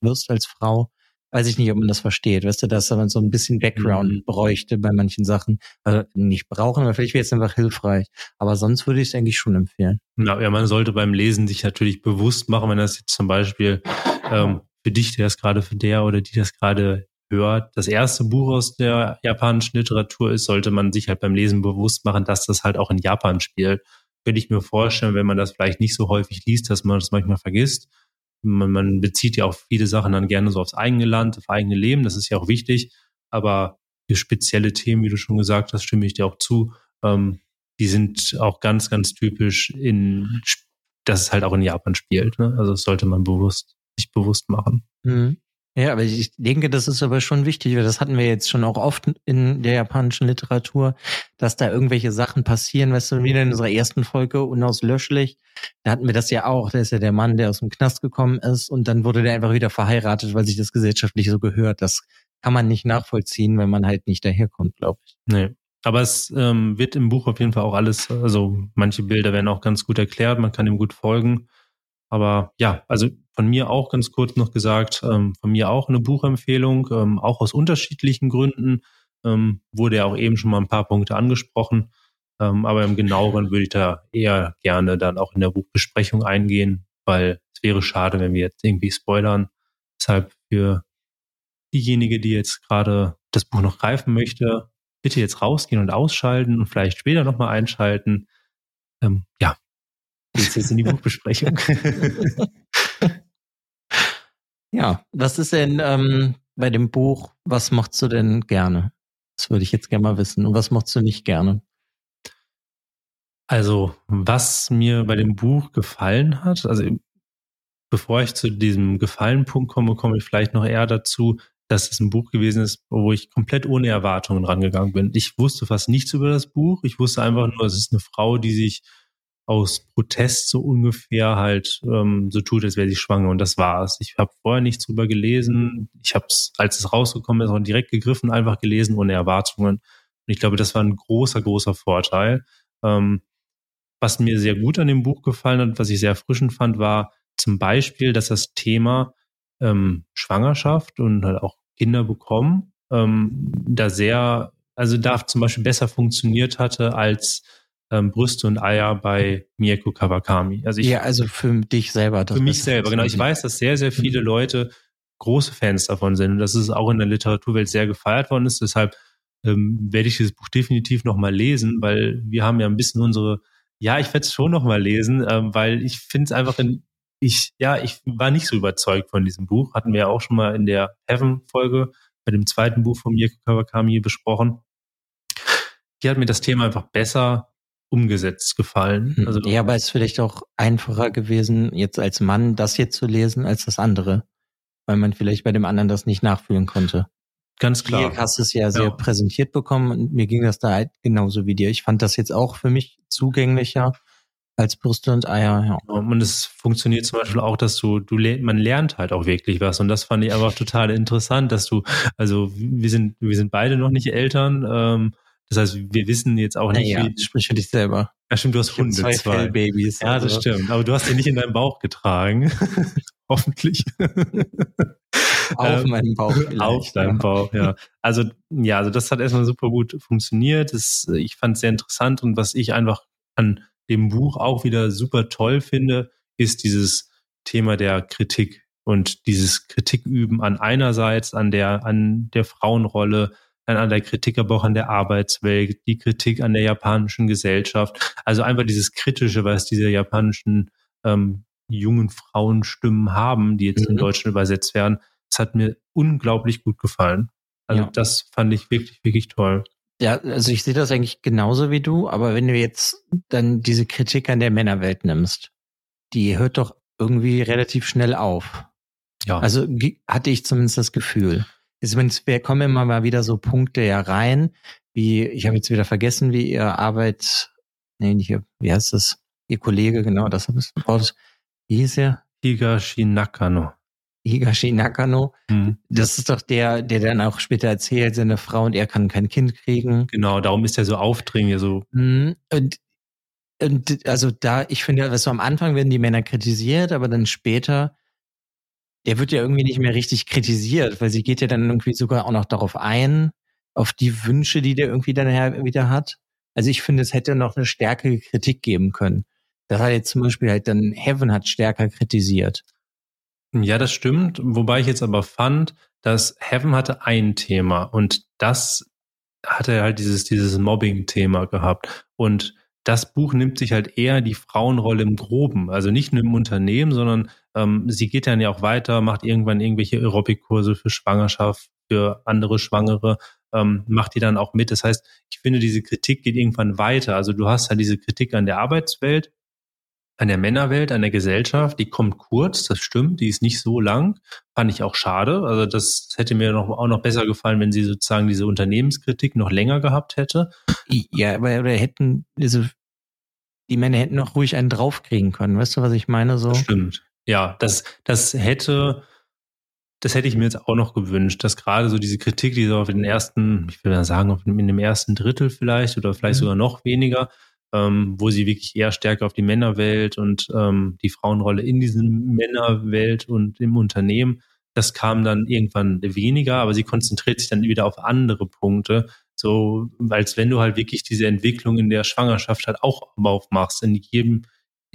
wirst als Frau, weiß ich nicht, ob man das versteht. Weißt du, dass man so ein bisschen Background mhm. bräuchte bei manchen Sachen. Also nicht brauchen, aber vielleicht wäre es einfach hilfreich. Aber sonst würde ich es eigentlich schon empfehlen. Na, ja, man sollte beim Lesen sich natürlich bewusst machen, wenn das jetzt zum Beispiel ähm, für dich, der das gerade für der oder die das gerade hört, das erste Buch aus der japanischen Literatur ist, sollte man sich halt beim Lesen bewusst machen, dass das halt auch in Japan spielt. Könnte ich mir vorstellen, wenn man das vielleicht nicht so häufig liest, dass man das manchmal vergisst man, man bezieht ja auch viele Sachen dann gerne so aufs eigene Land, auf eigene Leben, das ist ja auch wichtig, aber für spezielle Themen, wie du schon gesagt hast, stimme ich dir auch zu, ähm, die sind auch ganz, ganz typisch in, dass es halt auch in Japan spielt. Ne? Also das sollte man bewusst, sich bewusst machen. Mhm. Ja, aber ich denke, das ist aber schon wichtig, weil das hatten wir jetzt schon auch oft in der japanischen Literatur, dass da irgendwelche Sachen passieren, weißt du, wieder in unserer ersten Folge unauslöschlich, da hatten wir das ja auch, da ist ja der Mann, der aus dem Knast gekommen ist und dann wurde der einfach wieder verheiratet, weil sich das gesellschaftlich so gehört. Das kann man nicht nachvollziehen, wenn man halt nicht daherkommt, glaube ich. Nee. Aber es ähm, wird im Buch auf jeden Fall auch alles, also manche Bilder werden auch ganz gut erklärt, man kann ihm gut folgen. Aber ja, also von mir auch ganz kurz noch gesagt, ähm, von mir auch eine Buchempfehlung, ähm, auch aus unterschiedlichen Gründen. Ähm, wurde ja auch eben schon mal ein paar Punkte angesprochen. Ähm, aber im genaueren würde ich da eher gerne dann auch in der Buchbesprechung eingehen, weil es wäre schade, wenn wir jetzt irgendwie spoilern. Deshalb für diejenige, die jetzt gerade das Buch noch greifen möchte, bitte jetzt rausgehen und ausschalten und vielleicht später nochmal einschalten. Ähm, ja, geht's jetzt in die Buchbesprechung. ja, was ist denn ähm, bei dem Buch, was machst du denn gerne? Das würde ich jetzt gerne mal wissen. Und was machst du nicht gerne? Also, was mir bei dem Buch gefallen hat, also bevor ich zu diesem Gefallen-Punkt komme, komme ich vielleicht noch eher dazu, dass es ein Buch gewesen ist, wo ich komplett ohne Erwartungen rangegangen bin. Ich wusste fast nichts über das Buch. Ich wusste einfach nur, es ist eine Frau, die sich aus Protest so ungefähr halt ähm, so tut, als wäre sie schwanger. Und das war's. Ich habe vorher nichts drüber gelesen. Ich habe es, als es rausgekommen ist, auch direkt gegriffen, einfach gelesen ohne Erwartungen. Und ich glaube, das war ein großer, großer Vorteil. Ähm, was mir sehr gut an dem Buch gefallen hat, was ich sehr erfrischend fand, war zum Beispiel, dass das Thema ähm, Schwangerschaft und halt auch Kinder bekommen ähm, da sehr, also da zum Beispiel besser funktioniert hatte als ähm, Brüste und Eier bei Mieko Kawakami. Also ich, ja, also für dich selber. für mich selber, genau. Ich weiß, dass sehr, sehr viele mhm. Leute große Fans davon sind und dass es auch in der Literaturwelt sehr gefeiert worden ist. Deshalb ähm, werde ich dieses Buch definitiv nochmal lesen, weil wir haben ja ein bisschen unsere, ja, ich werde es schon nochmal lesen, ähm, weil ich finde es einfach in, ich, ja, ich war nicht so überzeugt von diesem Buch. Hatten wir ja auch schon mal in der Heaven-Folge bei dem zweiten Buch von Mieko Kawakami besprochen. Hier hat mir das Thema einfach besser umgesetzt gefallen. Hm. Also, ja, aber es ist vielleicht auch einfacher gewesen, jetzt als Mann das jetzt zu lesen, als das andere. Weil man vielleicht bei dem anderen das nicht nachfühlen konnte. Ganz klar. Hier hast du es ja sehr ja. präsentiert bekommen und mir ging das da halt genauso wie dir. Ich fand das jetzt auch für mich zugänglicher als Brüste und Eier. Ja. Und es funktioniert zum Beispiel auch, dass du, du man lernt halt auch wirklich was. Und das fand ich einfach total interessant, dass du, also wir sind, wir sind beide noch nicht Eltern. Ähm, das heißt, wir wissen jetzt auch nicht, naja, wie. Sprich für dich selber. Ja, stimmt, du hast Hunde. Zwei, zwei. Babys. Ja, das also. stimmt. Aber du hast die nicht in deinem Bauch getragen. Hoffentlich. Auf ähm, meinem Bauch. Auf deinem ja. Bauch, ja. Also, ja, also das hat erstmal super gut funktioniert. Das, ich fand es sehr interessant und was ich einfach an dem Buch auch wieder super toll finde, ist dieses Thema der Kritik und dieses Kritiküben an einerseits an der, an der Frauenrolle, an der Kritik, aber auch an der Arbeitswelt, die Kritik an der japanischen Gesellschaft. Also einfach dieses Kritische, was diese japanischen ähm, jungen Frauenstimmen haben, die jetzt mhm. in Deutschland übersetzt werden. Das hat mir unglaublich gut gefallen. Also ja. das fand ich wirklich, wirklich toll. Ja, also ich sehe das eigentlich genauso wie du, aber wenn du jetzt dann diese Kritik an der Männerwelt nimmst, die hört doch irgendwie relativ schnell auf. Ja. Also hatte ich zumindest das Gefühl. Also wir kommen immer mal wieder so Punkte ja rein, wie, ich habe jetzt wieder vergessen, wie ihr Arbeit, nee, nicht, wie heißt das? Ihr Kollege, genau, das habe ich gebraucht. Wie hieß er? Higashi Nakano. Higashi Nakano. Mhm. Das ist doch der, der dann auch später erzählt, seine Frau und er kann kein Kind kriegen. Genau, darum ist er so aufdringlich, so. Mhm. Und, und also da, ich finde, was so am Anfang werden die Männer kritisiert, aber dann später, der wird ja irgendwie nicht mehr richtig kritisiert, weil sie geht ja dann irgendwie sogar auch noch darauf ein, auf die Wünsche, die der irgendwie dann wieder hat. Also ich finde, es hätte noch eine stärkere Kritik geben können. Das hat jetzt zum Beispiel halt dann Heaven hat stärker kritisiert. Ja, das stimmt. Wobei ich jetzt aber fand, dass Heaven hatte ein Thema und das hatte halt dieses, dieses Mobbing-Thema gehabt. Und das Buch nimmt sich halt eher die Frauenrolle im Groben, also nicht nur im Unternehmen, sondern ähm, sie geht dann ja auch weiter, macht irgendwann irgendwelche Aerobic-Kurse für Schwangerschaft, für andere Schwangere, ähm, macht die dann auch mit. Das heißt, ich finde, diese Kritik geht irgendwann weiter. Also du hast halt diese Kritik an der Arbeitswelt, an der Männerwelt, an der Gesellschaft, die kommt kurz, das stimmt, die ist nicht so lang. Fand ich auch schade. Also das hätte mir noch, auch noch besser gefallen, wenn sie sozusagen diese Unternehmenskritik noch länger gehabt hätte. Ja, aber oder hätten, also die Männer hätten noch ruhig einen draufkriegen können. Weißt du, was ich meine? So. Das stimmt. Ja, das, das hätte, das hätte ich mir jetzt auch noch gewünscht, dass gerade so diese Kritik, die so auf den ersten, ich will mal sagen, in dem ersten Drittel vielleicht oder vielleicht mhm. sogar noch weniger, ähm, wo sie wirklich eher stärker auf die Männerwelt und ähm, die Frauenrolle in diesem Männerwelt und im Unternehmen. Das kam dann irgendwann weniger, aber sie konzentriert sich dann wieder auf andere Punkte. So, als wenn du halt wirklich diese Entwicklung in der Schwangerschaft halt auch aufmachst. In jedem,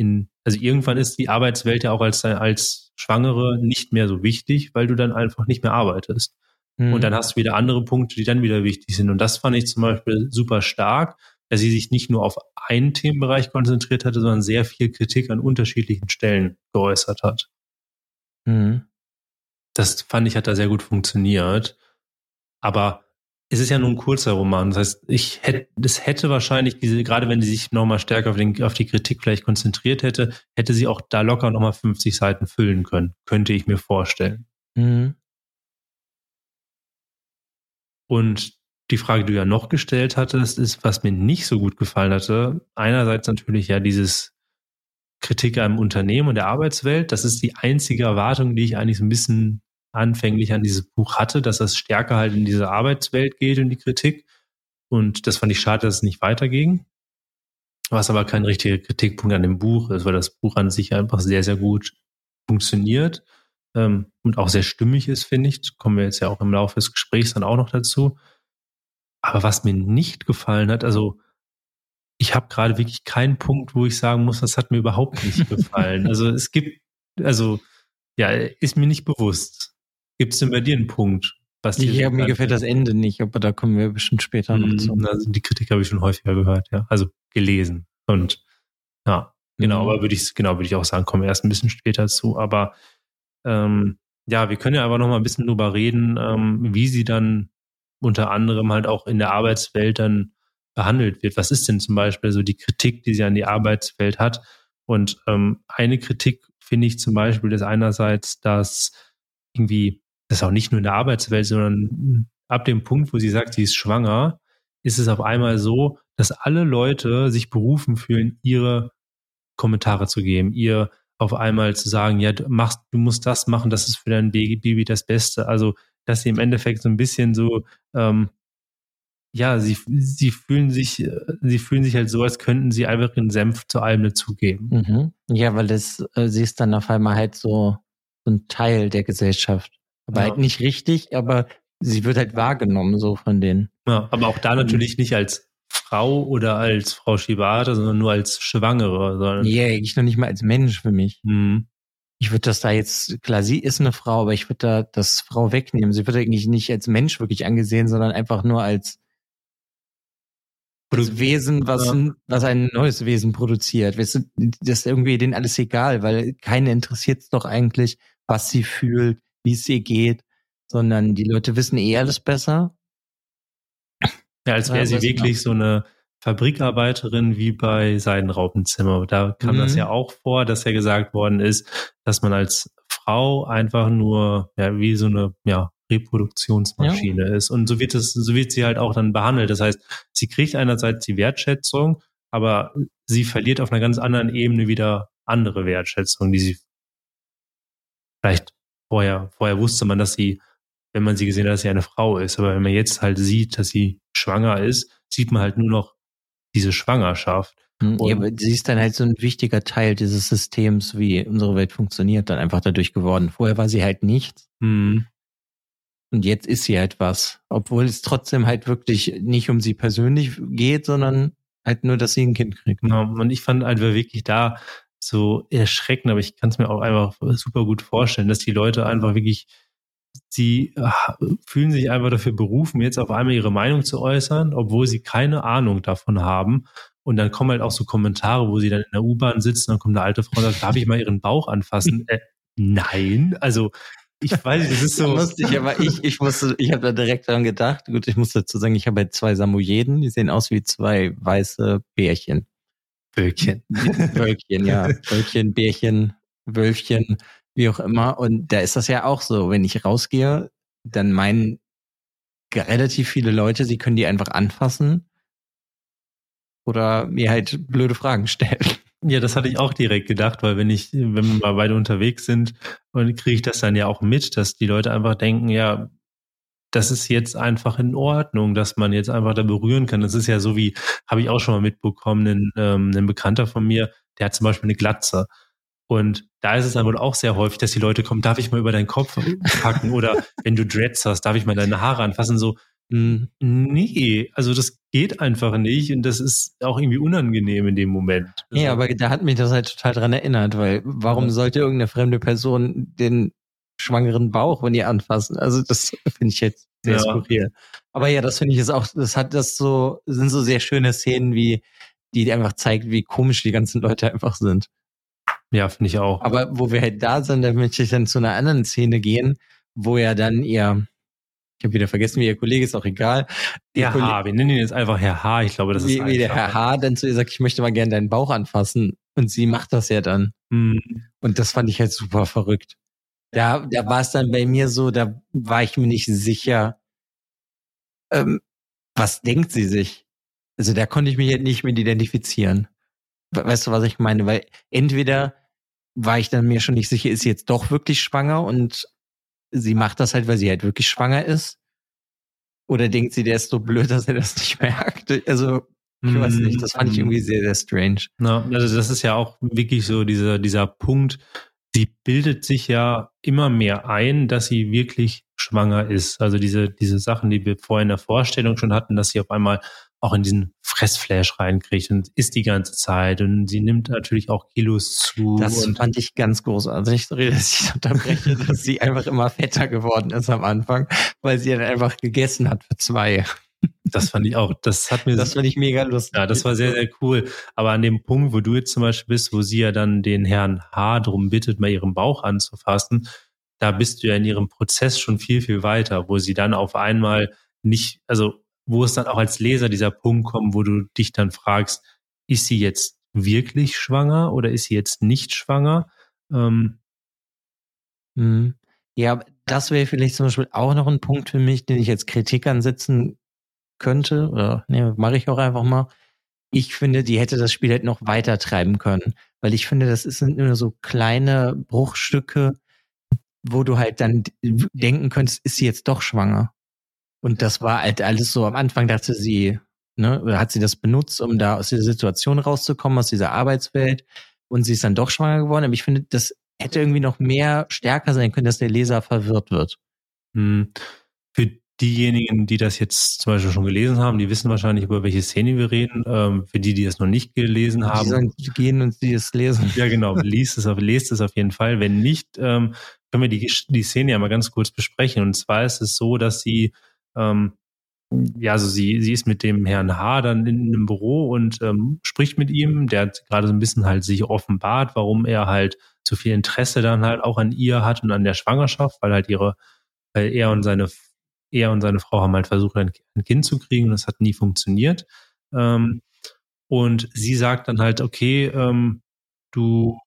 in, also irgendwann ist die Arbeitswelt ja auch als, als Schwangere nicht mehr so wichtig, weil du dann einfach nicht mehr arbeitest. Mhm. Und dann hast du wieder andere Punkte, die dann wieder wichtig sind. Und das fand ich zum Beispiel super stark, dass sie sich nicht nur auf einen Themenbereich konzentriert hatte, sondern sehr viel Kritik an unterschiedlichen Stellen geäußert hat. Mhm. Das fand ich, hat da sehr gut funktioniert. Aber es ist ja nur ein kurzer Roman. Das heißt, ich hätte, das hätte wahrscheinlich diese, gerade wenn sie sich nochmal stärker auf, den, auf die Kritik vielleicht konzentriert hätte, hätte sie auch da locker nochmal 50 Seiten füllen können. Könnte ich mir vorstellen. Mhm. Und die Frage, die du ja noch gestellt hattest, ist, was mir nicht so gut gefallen hatte. Einerseits natürlich ja dieses Kritik am Unternehmen und der Arbeitswelt. Das ist die einzige Erwartung, die ich eigentlich so ein bisschen anfänglich an dieses Buch hatte, dass das stärker halt in diese Arbeitswelt geht und die Kritik. Und das fand ich schade, dass es nicht weiterging. Was aber kein richtiger Kritikpunkt an dem Buch ist, weil das Buch an sich einfach sehr, sehr gut funktioniert ähm, und auch sehr stimmig ist, finde ich. Kommen wir jetzt ja auch im Laufe des Gesprächs dann auch noch dazu. Aber was mir nicht gefallen hat, also ich habe gerade wirklich keinen Punkt, wo ich sagen muss, das hat mir überhaupt nicht gefallen. also es gibt, also ja, ist mir nicht bewusst. Gibt es denn bei dir einen Punkt? Was dir ja, mir gefällt das Ende nicht, aber da kommen wir bestimmt später noch zu. Hm, also die Kritik habe ich schon häufiger gehört, ja. Also gelesen. Und ja, genau, mhm. aber würde ich, genau, würde ich auch sagen, kommen wir erst ein bisschen später zu. Aber ähm, ja, wir können ja aber noch mal ein bisschen drüber reden, ähm, wie sie dann unter anderem halt auch in der Arbeitswelt dann behandelt wird. Was ist denn zum Beispiel so die Kritik, die sie an die Arbeitswelt hat? Und ähm, eine Kritik finde ich zum Beispiel ist einerseits, dass irgendwie, das ist auch nicht nur in der Arbeitswelt, sondern ab dem Punkt, wo sie sagt, sie ist schwanger, ist es auf einmal so, dass alle Leute sich berufen fühlen, ihre Kommentare zu geben, ihr auf einmal zu sagen, ja, du machst, du musst das machen, das ist für dein Baby das Beste. Also dass sie im Endeffekt so ein bisschen so, ähm, ja, sie, sie fühlen sich, sie fühlen sich halt so, als könnten sie einfach ihren Senf zu allem dazugeben. Mhm. Ja, weil das, äh, sie ist dann auf einmal halt so, so ein Teil der Gesellschaft. Aber ja. halt nicht richtig, aber sie wird halt wahrgenommen, so von denen. Ja, aber auch da natürlich nicht als Frau oder als Frau Shibata, sondern nur als Schwangere. Sondern, Ja, ich noch nicht mal als Mensch für mich. Hm. Ich würde das da jetzt, klar, sie ist eine Frau, aber ich würde da das Frau wegnehmen. Sie wird eigentlich nicht als Mensch wirklich angesehen, sondern einfach nur als, als Wesen, was, ein, was ein neues Wesen produziert. Weißt du, das ist irgendwie denen alles egal, weil keinen interessiert es doch eigentlich, was sie fühlt, wie es ihr geht, sondern die Leute wissen eh alles besser. Ja, als Ja, wäre sie wirklich so eine Fabrikarbeiterin wie bei Seidenraupenzimmer. Da kam das Mhm. ja auch vor, dass ja gesagt worden ist, dass man als Frau einfach nur ja wie so eine ja Reproduktionsmaschine ist und so wird es so wird sie halt auch dann behandelt. Das heißt, sie kriegt einerseits die Wertschätzung, aber sie verliert auf einer ganz anderen Ebene wieder andere Wertschätzung, die sie vielleicht vorher vorher wusste man, dass sie wenn man sie gesehen hat, dass sie eine Frau ist. Aber wenn man jetzt halt sieht, dass sie schwanger ist, sieht man halt nur noch diese Schwangerschaft. Hm, Ja, aber sie ist dann halt so ein wichtiger Teil dieses Systems, wie unsere Welt funktioniert, dann einfach dadurch geworden. Vorher war sie halt nichts. Hm. Und jetzt ist sie halt was. Obwohl es trotzdem halt wirklich nicht um sie persönlich geht, sondern halt nur, dass sie ein Kind kriegt. Genau. Und ich fand einfach wirklich da so erschreckend, aber ich kann es mir auch einfach super gut vorstellen, dass die Leute einfach wirklich, sie ah, fühlen sich einfach dafür berufen, jetzt auf einmal ihre Meinung zu äußern, obwohl sie keine Ahnung davon haben. Und dann kommen halt auch so Kommentare, wo sie dann in der U-Bahn sitzen, dann kommt eine alte Frau und sagt, darf ich mal ihren Bauch anfassen? äh, nein, also ich weiß, nicht, das ist so. ich aber ich, ich musste, ich habe da direkt dran gedacht. Gut, ich muss dazu sagen, ich habe halt zwei Samoyeden, die sehen aus wie zwei weiße Bärchen. Böckchen. Wölkchen, ja. Wölkchen, Bärchen, Wölfchen, wie auch immer. Und da ist das ja auch so. Wenn ich rausgehe, dann meinen relativ viele Leute, sie können die einfach anfassen oder mir halt blöde Fragen stellen. Ja, das hatte ich auch direkt gedacht, weil wenn ich, wenn wir mal beide unterwegs sind, und kriege ich das dann ja auch mit, dass die Leute einfach denken, ja, das ist jetzt einfach in Ordnung, dass man jetzt einfach da berühren kann. Das ist ja so wie, habe ich auch schon mal mitbekommen, ein, ähm, ein Bekannter von mir, der hat zum Beispiel eine Glatze. Und da ist es dann wohl auch sehr häufig, dass die Leute kommen, darf ich mal über deinen Kopf packen oder wenn du Dreads hast, darf ich mal deine Haare anfassen? So, Hm. nee, also das geht einfach nicht und das ist auch irgendwie unangenehm in dem Moment. Nee, aber da hat mich das halt total dran erinnert, weil warum Ja. sollte irgendeine fremde Person den schwangeren Bauch von ihr anfassen? Also das finde ich jetzt sehr Ja. skurril. Aber ja, das finde ich ist auch, das hat das so, sind so sehr schöne Szenen, wie die einfach zeigt, wie komisch die ganzen Leute einfach sind. Ja, finde ich auch. Aber wo wir halt da sind, da möchte ich dann zu einer anderen Szene gehen, wo ja dann ihr, ich habe wieder vergessen, wie ihr Kollege ist auch egal. Herr H. Wir nennen ihn jetzt einfach Herr H. Ich glaube, das ist wie, wie der Herr. H. dann zu ihr sagt, ich möchte mal gerne deinen Bauch anfassen. Und sie macht das ja dann. Hm. Und das fand ich halt super verrückt. Da, da war es dann bei mir so, da war ich mir nicht sicher, ähm, was denkt sie sich? Also da konnte ich mich halt nicht mit identifizieren. We- Weißt du, was ich meine? Weil entweder war ich dann mir schon nicht sicher, ist sie jetzt doch wirklich schwanger und sie macht das halt, weil sie halt wirklich schwanger ist. Oder denkt sie, der ist so blöd, dass er das nicht merkt? Also, ich weiß nicht, das fand ich irgendwie sehr, sehr strange. Na, also das ist ja auch wirklich so dieser, dieser Punkt. Sie bildet sich ja immer mehr ein, dass sie wirklich schwanger ist. Also diese, diese Sachen, die wir vorher in der Vorstellung schon hatten, dass sie auf einmal auch in diesen Fressflash reinkriegt und isst die ganze Zeit und sie nimmt natürlich auch Kilos zu. Das fand ich ganz großartig. Sorry, dass ich unterbreche, dass sie einfach immer fetter geworden ist am Anfang, weil sie dann einfach gegessen hat für zwei. Das fand ich auch, das hat mir Das finde ich mega lustig. Ja, das war sehr, sehr cool. Aber an dem Punkt, wo du jetzt zum Beispiel bist, wo sie ja dann den Herrn H. drum bittet, mal ihren Bauch anzufassen, da bist du ja in ihrem Prozess schon viel, viel weiter, wo sie dann auf einmal nicht, also wo es dann auch als Leser dieser Punkt kommt, wo du dich dann fragst, ist sie jetzt wirklich schwanger oder ist sie jetzt nicht schwanger? Ähm, Mhm. Ja, das wäre vielleicht zum Beispiel auch noch ein Punkt für mich, den ich als Kritik ansetzen könnte. Oder nee, mache ich auch einfach mal. Ich finde, die hätte das Spiel halt noch weiter treiben können. Weil ich finde, das sind nur so kleine Bruchstücke, wo du halt dann denken könntest, ist sie jetzt doch schwanger? Und das war halt alles so, am Anfang dachte sie, ne, oder hat sie das benutzt, um da aus dieser Situation rauszukommen, aus dieser Arbeitswelt. Und sie ist dann doch schwanger geworden. Aber ich finde, das hätte irgendwie noch mehr stärker sein können, dass der Leser verwirrt wird. Hm. Für diejenigen, die das jetzt zum Beispiel schon gelesen haben, die wissen wahrscheinlich, über welche Szene wir reden. Ähm, für die, die es noch nicht gelesen haben. Die sollen gehen und die es lesen. Ja, genau. Liest es auf, lest es auf jeden Fall. Wenn nicht, ähm, können wir die, die Szene ja mal ganz kurz besprechen. Und zwar ist es so, dass sie, ähm, ja, also sie, sie ist mit dem Herrn H. dann in einem Büro und ähm, spricht mit ihm. Der hat gerade so ein bisschen halt sich offenbart, warum er halt zu viel Interesse dann halt auch an ihr hat und an der Schwangerschaft, weil halt ihre, weil er und seine er und seine Frau haben halt versucht, ein, Kind zu kriegen und das hat nie funktioniert. Ähm, und sie sagt dann halt, okay, ähm, du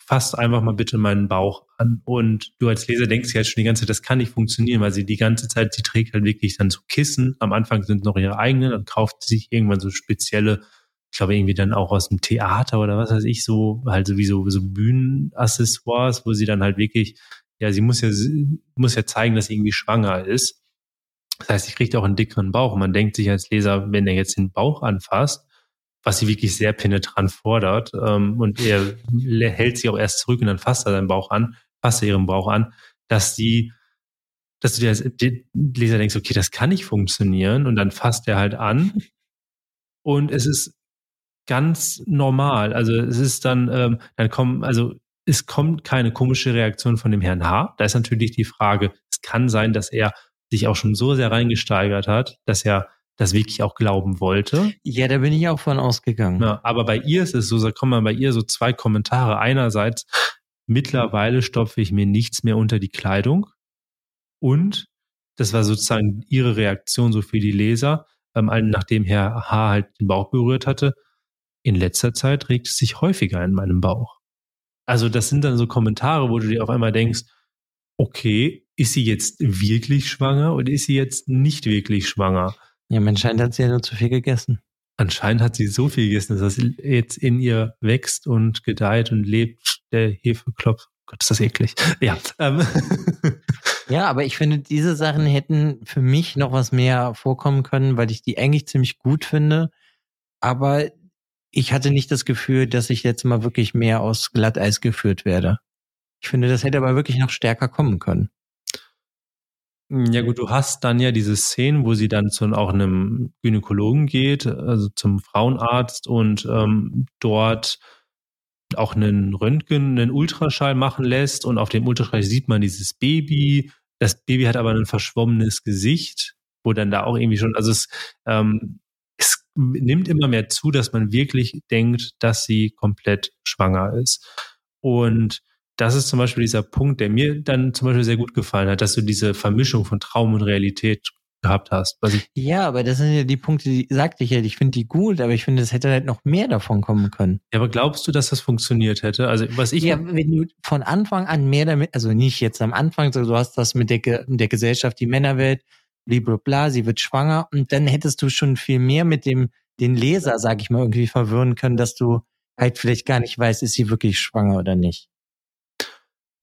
fasst einfach mal bitte meinen Bauch an. Und du als Leser denkst ja schon die ganze Zeit, das kann nicht funktionieren, weil sie die ganze Zeit, sie trägt halt wirklich dann so Kissen. Am Anfang sind noch ihre eigenen, dann kauft sich irgendwann so spezielle, ich glaube irgendwie dann auch aus dem Theater oder was weiß ich, so halt sowieso so Bühnenaccessoires, wo sie dann halt wirklich, ja, sie muss ja, muss ja zeigen, dass sie irgendwie schwanger ist. Das heißt, sie kriegt auch einen dickeren Bauch. Und man denkt sich als Leser, wenn er jetzt den Bauch anfasst, was sie wirklich sehr penetrant fordert, ähm, und er hält sie auch erst zurück und dann fasst er seinen Bauch an, fasst er ihren Bauch an, dass sie, dass du dir als Leser denkst, okay, das kann nicht funktionieren, und dann fasst er halt an. Und es ist ganz normal. Also es ist dann, ähm, dann kommen, also es kommt keine komische Reaktion von dem Herrn H. Da ist natürlich die Frage, es kann sein, dass er sich auch schon so sehr reingesteigert hat, dass er das wirklich auch glauben wollte. Ja, da bin ich auch von ausgegangen. Ja, aber bei ihr ist es so, da kommen bei ihr so zwei Kommentare. Einerseits, mittlerweile stopfe ich mir nichts mehr unter die Kleidung. Und das war sozusagen ihre Reaktion so für die Leser, ähm, nachdem Herr H. halt den Bauch berührt hatte. In letzter Zeit regt es sich häufiger in meinem Bauch. Also das sind dann so Kommentare, wo du dir auf einmal denkst, okay, ist sie jetzt wirklich schwanger oder ist sie jetzt nicht wirklich schwanger? Ja, anscheinend hat sie ja nur zu viel gegessen. Anscheinend hat sie so viel gegessen, dass es jetzt in ihr wächst und gedeiht und lebt. Der Hefeklopf. Gott, ist das eklig. Ja. Ähm. Ja, aber ich finde, diese Sachen hätten für mich noch was mehr vorkommen können, weil ich die eigentlich ziemlich gut finde. Aber ich hatte nicht das Gefühl, dass ich jetzt mal wirklich mehr aus Glatteis geführt werde. Ich finde, das hätte aber wirklich noch stärker kommen können. Ja gut, du hast dann ja diese Szenen, wo sie dann zu auch einem Gynäkologen geht, also zum Frauenarzt und ähm, dort auch einen Röntgen, einen Ultraschall machen lässt und auf dem Ultraschall sieht man dieses Baby. Das Baby hat aber ein verschwommenes Gesicht, wo dann da auch irgendwie schon, also es, ähm, es nimmt immer mehr zu, dass man wirklich denkt, dass sie komplett schwanger ist. Und das ist zum Beispiel dieser Punkt, der mir dann zum Beispiel sehr gut gefallen hat, dass du diese Vermischung von Traum und Realität gehabt hast. ja, aber das sind ja die Punkte, die sagte ich ja, ich finde die gut, aber ich finde, es hätte halt noch mehr davon kommen können. Ja, aber glaubst du, dass das funktioniert hätte? Also was ich ja, wenn du von Anfang an mehr damit, also nicht jetzt am Anfang, so du hast das mit der, mit der Gesellschaft, die Männerwelt, bla bla, sie wird schwanger und dann hättest du schon viel mehr mit dem den Leser, sag ich mal, irgendwie verwirren können, dass du halt vielleicht gar nicht weißt, ist sie wirklich schwanger oder nicht.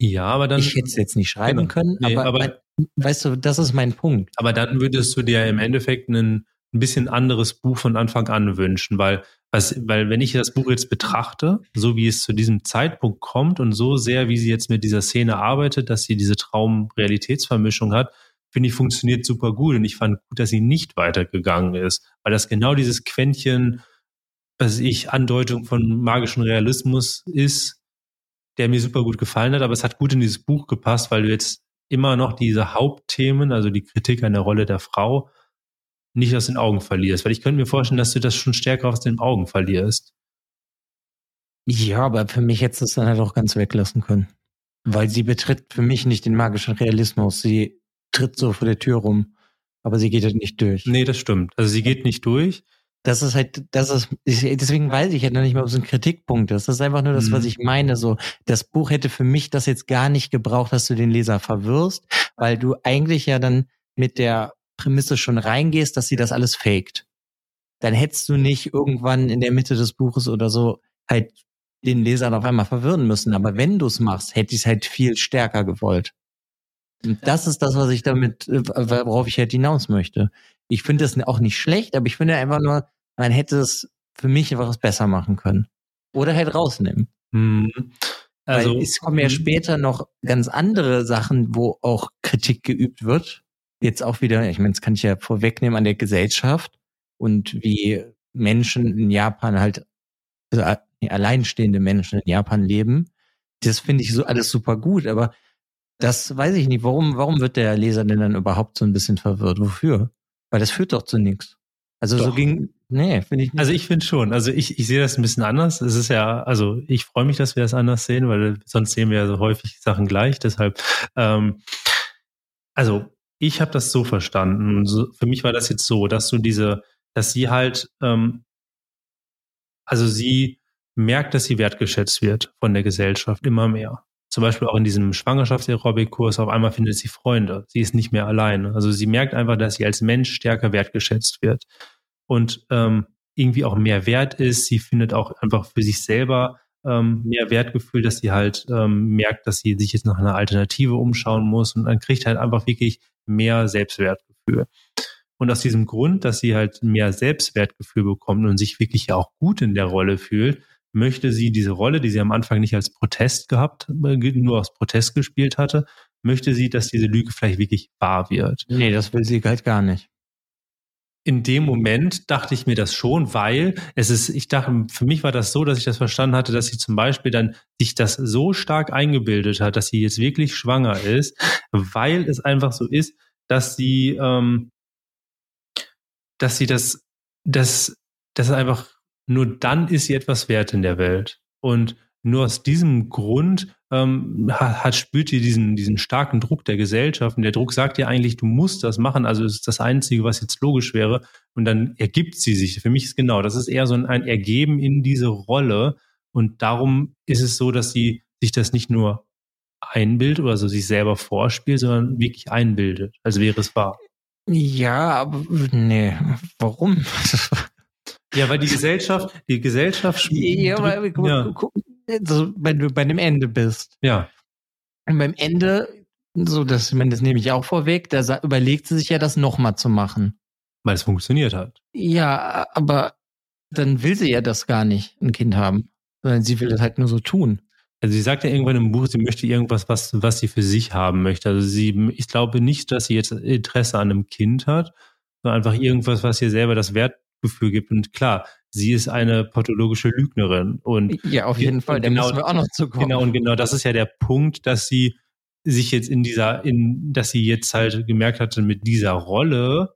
Ja, aber dann. Ich hätte es jetzt nicht schreiben genau. können, nee, aber, aber weißt du, das ist mein Punkt. Aber dann würdest du dir im Endeffekt einen, ein bisschen anderes Buch von Anfang an wünschen, weil, was, weil wenn ich das Buch jetzt betrachte, so wie es zu diesem Zeitpunkt kommt und so sehr, wie sie jetzt mit dieser Szene arbeitet, dass sie diese Traum-Realitätsvermischung hat, finde ich, funktioniert super gut. Und ich fand gut, dass sie nicht weitergegangen ist, weil das genau dieses Quäntchen, was ich Andeutung von magischen Realismus ist, der mir super gut gefallen hat, aber es hat gut in dieses Buch gepasst, weil du jetzt immer noch diese Hauptthemen, also die Kritik an der Rolle der Frau, nicht aus den Augen verlierst. Weil ich könnte mir vorstellen, dass du das schon stärker aus den Augen verlierst. Ja, aber für mich hättest du es dann halt auch ganz weglassen können. Weil sie betritt für mich nicht den magischen Realismus. Sie tritt so vor der Tür rum, aber sie geht halt nicht durch. Nee, das stimmt. Also sie geht nicht durch. Das ist halt, das ist, deswegen weiß ich halt noch nicht mal, ob es ein Kritikpunkt ist. Das ist einfach nur das, mhm. was ich meine. So, das Buch hätte für mich das jetzt gar nicht gebraucht, dass du den Leser verwirrst, weil du eigentlich ja dann mit der Prämisse schon reingehst, dass sie das alles faked. Dann hättest du nicht irgendwann in der Mitte des Buches oder so halt den Leser auf einmal verwirren müssen. Aber wenn du es machst, hätte ich es halt viel stärker gewollt. Und das ist das, was ich damit, äh, worauf ich halt hinaus möchte. Ich finde das auch nicht schlecht, aber ich finde einfach nur, man hätte es für mich einfach besser machen können. Oder halt rausnehmen. Hm. Also Weil es kommen ja hm. später noch ganz andere Sachen, wo auch Kritik geübt wird. jetzt auch wieder, ich meine, das kann ich ja vorwegnehmen an der Gesellschaft und wie Menschen in Japan halt, also alleinstehende Menschen in Japan leben. Das finde ich so alles super gut, aber das weiß ich nicht. Warum, warum wird der Leser denn dann überhaupt so ein bisschen verwirrt? Wofür? Weil das führt doch zu nichts. Also doch. so ging, nee, finde ich nicht. Also ich finde schon. Also ich, ich sehe das ein bisschen anders. Es ist ja, also ich freue mich, dass wir das anders sehen, weil sonst sehen wir ja so häufig Sachen gleich. Deshalb, ähm, also ich habe das so verstanden. So, für mich war das jetzt so, dass du diese, dass sie halt, ähm, also sie merkt, dass sie wertgeschätzt wird von der Gesellschaft immer mehr. Zum Beispiel auch in diesem Schwangerschaftsaerobikkurs, auf einmal findet sie Freunde. Sie ist nicht mehr alleine. Also sie merkt einfach, dass sie als Mensch stärker wertgeschätzt wird und ähm, irgendwie auch mehr wert ist. Sie findet auch einfach für sich selber ähm, mehr Wertgefühl, dass sie halt ähm, merkt, dass sie sich jetzt nach einer Alternative umschauen muss und dann kriegt halt einfach wirklich mehr Selbstwertgefühl. Und aus diesem Grund, dass sie halt mehr Selbstwertgefühl bekommt und sich wirklich auch gut in der Rolle fühlt, möchte sie diese Rolle, die sie am Anfang nicht als Protest gehabt, äh, nur aus Protest gespielt hatte, möchte sie, dass diese Lüge vielleicht wirklich wahr wird. Nee, das will sie halt gar nicht. In dem Moment dachte ich mir das schon, weil es ist, ich dachte, für mich war das so, dass ich das verstanden hatte, dass sie zum Beispiel dann sich das so stark eingebildet hat, dass sie jetzt wirklich schwanger ist, weil es einfach so ist, dass sie, ähm, dass sie das, dass, dass einfach nur dann ist sie etwas wert in der Welt. Und nur aus diesem Grund ähm, hat, spürt sie diesen, diesen starken Druck der Gesellschaft. Und der Druck sagt ihr eigentlich, du musst das machen. Also es ist das Einzige, was jetzt logisch wäre. Und dann ergibt sie sich. Für mich ist genau, das ist eher so ein, ein Ergeben in diese Rolle. Und darum ist es so, dass sie sich das nicht nur einbildet oder so sich selber vorspielt, sondern wirklich einbildet, als wäre es wahr. Ja, aber nee, warum? Ja, weil die Gesellschaft, die Gesellschaft Ja, aber guck, ja. Guck, also, wenn du bei einem Ende bist. Ja. Und beim Ende, so das, ich meine, das nehme ich auch vorweg, da überlegt sie sich ja, das nochmal zu machen. Weil es funktioniert hat. Ja, aber dann will sie ja das gar nicht, ein Kind haben. Sondern sie will das halt nur so tun. Also sie sagt ja irgendwann im Buch, sie möchte irgendwas, was, was sie für sich haben möchte. Also sie, ich glaube nicht, dass sie jetzt Interesse an einem Kind hat, sondern einfach irgendwas, was ihr selber das Wert Gefühl gibt. Und klar, sie ist eine pathologische Lügnerin. Und ja, auf jeden Fall. Da genau, müssen wir auch noch zukommen. Genau, und genau das ist ja der Punkt, dass sie sich jetzt in dieser, in, dass sie jetzt halt gemerkt hatte, mit dieser Rolle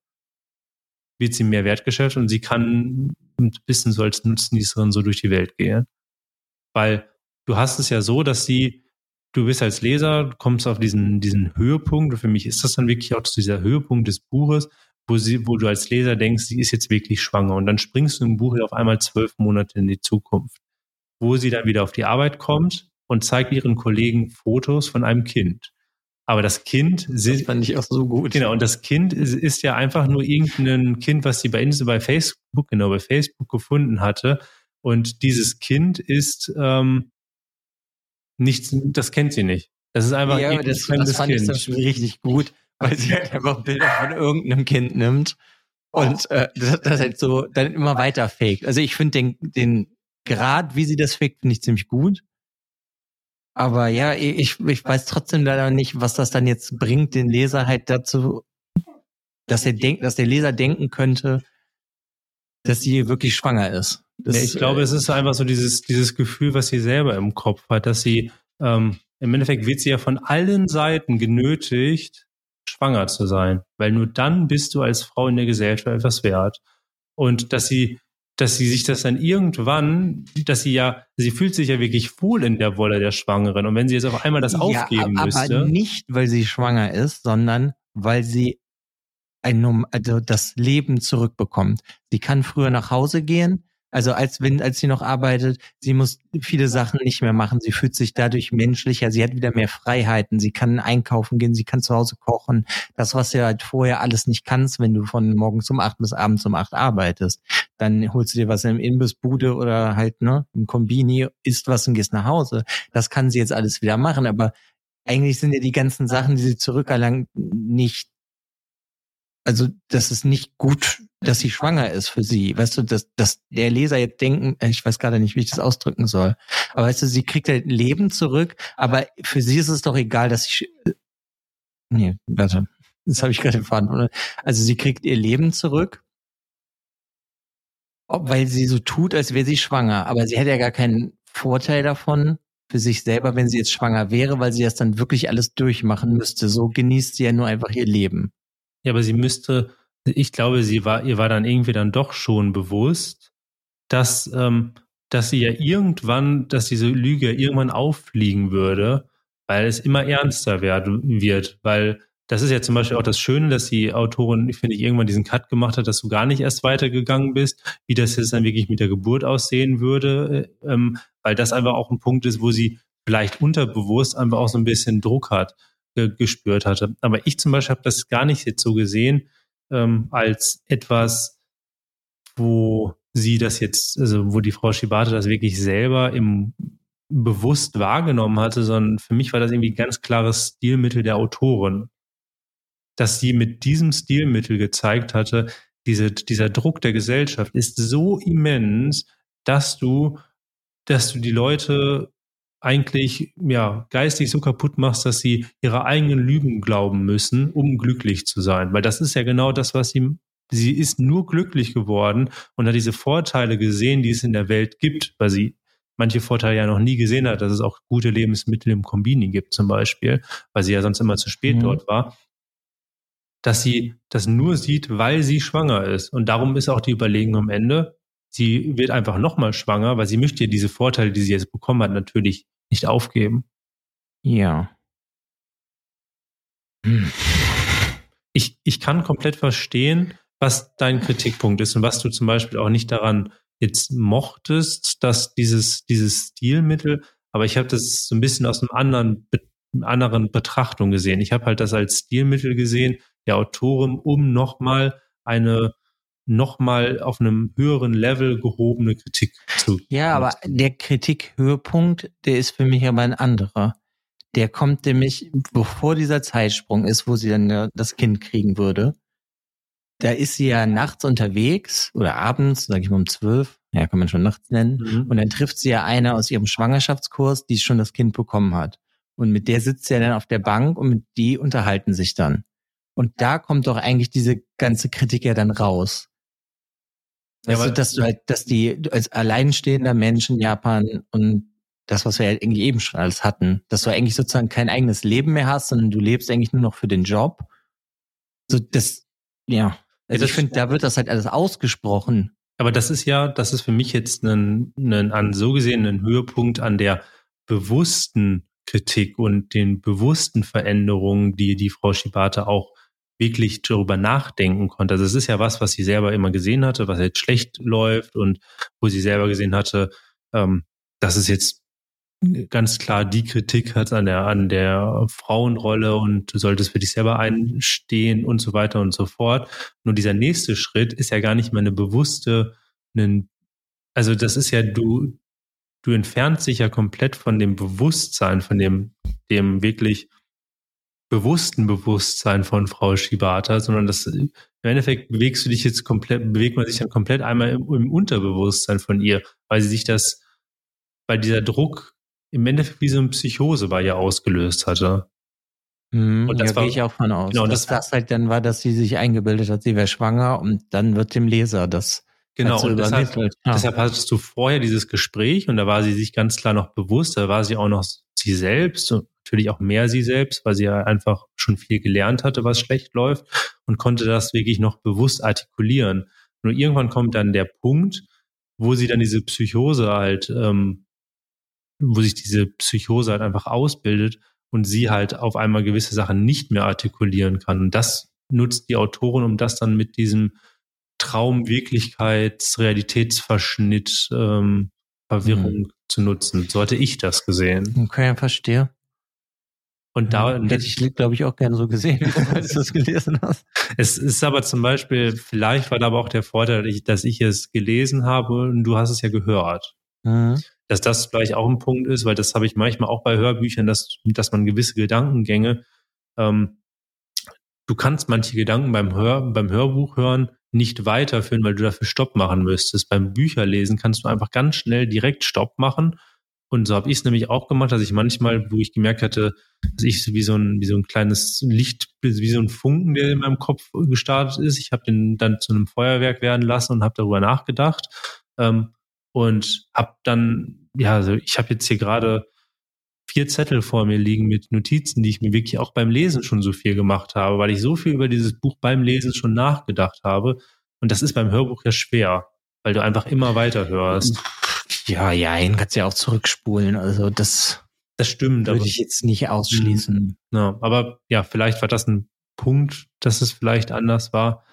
wird sie mehr wertgeschätzt und sie kann ein bisschen so als Nutznießerin so durch die Welt gehen. Weil du hast es ja so, dass sie, du bist als Leser, kommst auf diesen, diesen Höhepunkt, und für mich ist das dann wirklich auch dieser Höhepunkt des Buches, wo, sie, wo du als Leser denkst, sie ist jetzt wirklich schwanger. Und dann springst du im Buch auf einmal zwölf Monate in die Zukunft, wo sie dann wieder auf die Arbeit kommt und zeigt ihren Kollegen Fotos von einem Kind. Aber das Kind, das fand ich auch so gut. Genau, und das Kind ist, ist ja einfach nur irgendein Kind, was sie bei Insta, bei Facebook, genau, bei Facebook gefunden hatte. Und dieses Kind ist ähm, nichts, das kennt sie nicht. Das ist einfach ja, das, das fand kind. ich richtig gut weil sie halt einfach Bilder von irgendeinem Kind nimmt und äh, das, das halt so dann immer weiter faked. Also ich finde den, den Grad, wie sie das faked, finde ich ziemlich gut. Aber ja, ich, ich weiß trotzdem leider nicht, was das dann jetzt bringt, den Leser halt dazu, dass er denkt, dass der Leser denken könnte, dass sie wirklich schwanger ist. Das, ja, ich glaube, es ist einfach so dieses, dieses Gefühl, was sie selber im Kopf hat, dass sie, ähm, im Endeffekt wird sie ja von allen Seiten genötigt, schwanger zu sein, weil nur dann bist du als Frau in der Gesellschaft etwas wert. Und dass sie, dass sie sich das dann irgendwann, dass sie ja, sie fühlt sich ja wirklich wohl in der Wolle der Schwangeren. Und wenn sie jetzt auf einmal das ja, aufgeben aber müsste. Aber nicht, weil sie schwanger ist, sondern weil sie ein, also das Leben zurückbekommt. Sie kann früher nach Hause gehen, also als wenn, als sie noch arbeitet, sie muss viele Sachen nicht mehr machen. Sie fühlt sich dadurch menschlicher. Sie hat wieder mehr Freiheiten. Sie kann einkaufen gehen. Sie kann zu Hause kochen. Das, was du halt vorher alles nicht kannst, wenn du von morgens um acht bis abends um acht arbeitest. Dann holst du dir was im Imbissbude oder halt, ne, im Kombini, isst was und gehst nach Hause. Das kann sie jetzt alles wieder machen. Aber eigentlich sind ja die ganzen Sachen, die sie zurückerlangt, nicht also das ist nicht gut, dass sie schwanger ist für sie. Weißt du, dass, dass der Leser jetzt denken, äh, ich weiß gerade nicht, wie ich das ausdrücken soll. Aber weißt du, sie kriegt halt Leben zurück, aber für sie ist es doch egal, dass sie. Nee, warte. Das habe ich gerade erfahren. Also sie kriegt ihr Leben zurück, weil sie so tut, als wäre sie schwanger. Aber sie hätte ja gar keinen Vorteil davon für sich selber, wenn sie jetzt schwanger wäre, weil sie das dann wirklich alles durchmachen müsste. So genießt sie ja nur einfach ihr Leben. Ja, aber sie müsste, ich glaube, sie war, ihr war dann irgendwie dann doch schon bewusst, dass, ähm, dass sie ja irgendwann, dass diese Lüge irgendwann auffliegen würde, weil es immer ernster werden wird, weil das ist ja zum Beispiel auch das Schöne, dass die Autorin, finde ich, irgendwann diesen Cut gemacht hat, dass du gar nicht erst weitergegangen bist, wie das jetzt dann wirklich mit der Geburt aussehen würde, äh, ähm, weil das einfach auch ein Punkt ist, wo sie vielleicht unterbewusst einfach auch so ein bisschen Druck hat, gespürt hatte. Aber ich zum Beispiel habe das gar nicht jetzt so gesehen, ähm, als etwas, wo sie das jetzt, also wo die Frau Schibate das wirklich selber im bewusst wahrgenommen hatte, sondern für mich war das irgendwie ganz klares Stilmittel der Autorin dass sie mit diesem Stilmittel gezeigt hatte, diese, dieser Druck der Gesellschaft ist so immens, dass du, dass du die Leute eigentlich ja geistig so kaputt machst, dass sie ihre eigenen Lügen glauben müssen, um glücklich zu sein. Weil das ist ja genau das, was sie sie ist nur glücklich geworden und hat diese Vorteile gesehen, die es in der Welt gibt, weil sie manche Vorteile ja noch nie gesehen hat, dass es auch gute Lebensmittel im Kombini gibt zum Beispiel, weil sie ja sonst immer zu spät mhm. dort war dass sie das nur sieht, weil sie schwanger ist. Und darum ist auch die Überlegung am Ende, sie wird einfach nochmal schwanger, weil sie möchte diese Vorteile, die sie jetzt bekommen hat, natürlich nicht aufgeben. Ja. Hm. Ich, ich kann komplett verstehen, was dein Kritikpunkt ist und was du zum Beispiel auch nicht daran jetzt mochtest, dass dieses, dieses Stilmittel, aber ich habe das so ein bisschen aus einem anderen, anderen Betrachtung gesehen. Ich habe halt das als Stilmittel gesehen, der Autorin, um nochmal eine nochmal auf einem höheren Level gehobene Kritik zu. Ja, aber der Kritikhöhepunkt, der ist für mich aber ein anderer. Der kommt nämlich, bevor dieser Zeitsprung ist, wo sie dann das Kind kriegen würde. Da ist sie ja nachts unterwegs oder abends, sage ich mal um zwölf, ja, kann man schon nachts nennen. Mhm. Und dann trifft sie ja eine aus ihrem Schwangerschaftskurs, die schon das Kind bekommen hat. Und mit der sitzt sie ja dann auf der Bank und mit die unterhalten sich dann. Und da kommt doch eigentlich diese ganze Kritik ja dann raus. Ja, du, dass du halt, dass die als alleinstehender Mensch in Japan und das, was wir halt irgendwie eben schon alles hatten, dass du eigentlich sozusagen kein eigenes Leben mehr hast, sondern du lebst eigentlich nur noch für den Job. So, das, ja. Also ja, ich finde, da wird das halt alles ausgesprochen. Aber das ist ja, das ist für mich jetzt ein, ein, an so gesehen ein Höhepunkt an der bewussten Kritik und den bewussten Veränderungen, die die Frau Shibata auch wirklich darüber nachdenken konnte. Also es ist ja was, was sie selber immer gesehen hatte, was jetzt schlecht läuft und wo sie selber gesehen hatte, ähm, dass es jetzt ganz klar die Kritik hat an der, an der Frauenrolle und du solltest für dich selber einstehen und so weiter und so fort. Nur dieser nächste Schritt ist ja gar nicht mehr eine bewusste, einen, also das ist ja, du, du entfernst dich ja komplett von dem Bewusstsein, von dem, dem wirklich bewussten Bewusstsein von Frau Shibata, sondern das im Endeffekt bewegst du dich jetzt komplett, bewegt man sich dann komplett einmal im, im Unterbewusstsein von ihr, weil sie sich das, weil dieser Druck im Endeffekt wie so eine Psychose bei ihr ausgelöst hatte. Mhm, und das war, gehe ich auch von aus. Genau, dass das, das halt dann war, dass sie sich eingebildet hat, sie wäre schwanger und dann wird dem Leser das Genau, und deshalb, ja. deshalb hattest du vorher dieses Gespräch und da war sie sich ganz klar noch bewusst, da war sie auch noch sie selbst und natürlich auch mehr sie selbst, weil sie ja einfach schon viel gelernt hatte, was schlecht läuft und konnte das wirklich noch bewusst artikulieren. Nur irgendwann kommt dann der Punkt, wo sie dann diese Psychose halt, ähm, wo sich diese Psychose halt einfach ausbildet und sie halt auf einmal gewisse Sachen nicht mehr artikulieren kann. Und das nutzt die Autorin, um das dann mit diesem Traum, Wirklichkeits, Realitätsverschnitt, ähm, Verwirrung mhm. zu nutzen. So hatte ich das gesehen. Okay, verstehe. Und da hätte ich, glaube ich, auch gerne so gesehen, als du das gelesen hast. Es ist aber zum Beispiel, vielleicht war da aber auch der Vorteil, dass ich, dass ich es gelesen habe und du hast es ja gehört. Mhm. Dass das vielleicht auch ein Punkt ist, weil das habe ich manchmal auch bei Hörbüchern, dass, dass man gewisse Gedankengänge, ähm, du kannst manche Gedanken beim, Hör, beim Hörbuch hören nicht weiterführen, weil du dafür Stopp machen müsstest. Beim Bücherlesen kannst du einfach ganz schnell direkt Stopp machen Und so habe ich es nämlich auch gemacht, dass ich manchmal, wo ich gemerkt hatte, dass ich wie so ein, wie so ein kleines Licht, wie so ein Funken, der in meinem Kopf gestartet ist. Ich habe den dann zu einem Feuerwerk werden lassen und habe darüber nachgedacht. Ähm, und habe dann, ja, also ich habe jetzt hier gerade vier Zettel vor mir liegen mit Notizen, die ich mir wirklich auch beim Lesen schon so viel gemacht habe, weil ich so viel über dieses Buch beim Lesen schon nachgedacht habe. Und das ist beim Hörbuch ja schwer, weil du einfach immer weiter hörst. Ja, ja, ihn kannst du ja auch zurückspulen. Also das, das stimmt. Würde ich jetzt nicht ausschließen. Mhm. Ja, aber ja, vielleicht war das ein Punkt, dass es vielleicht anders war.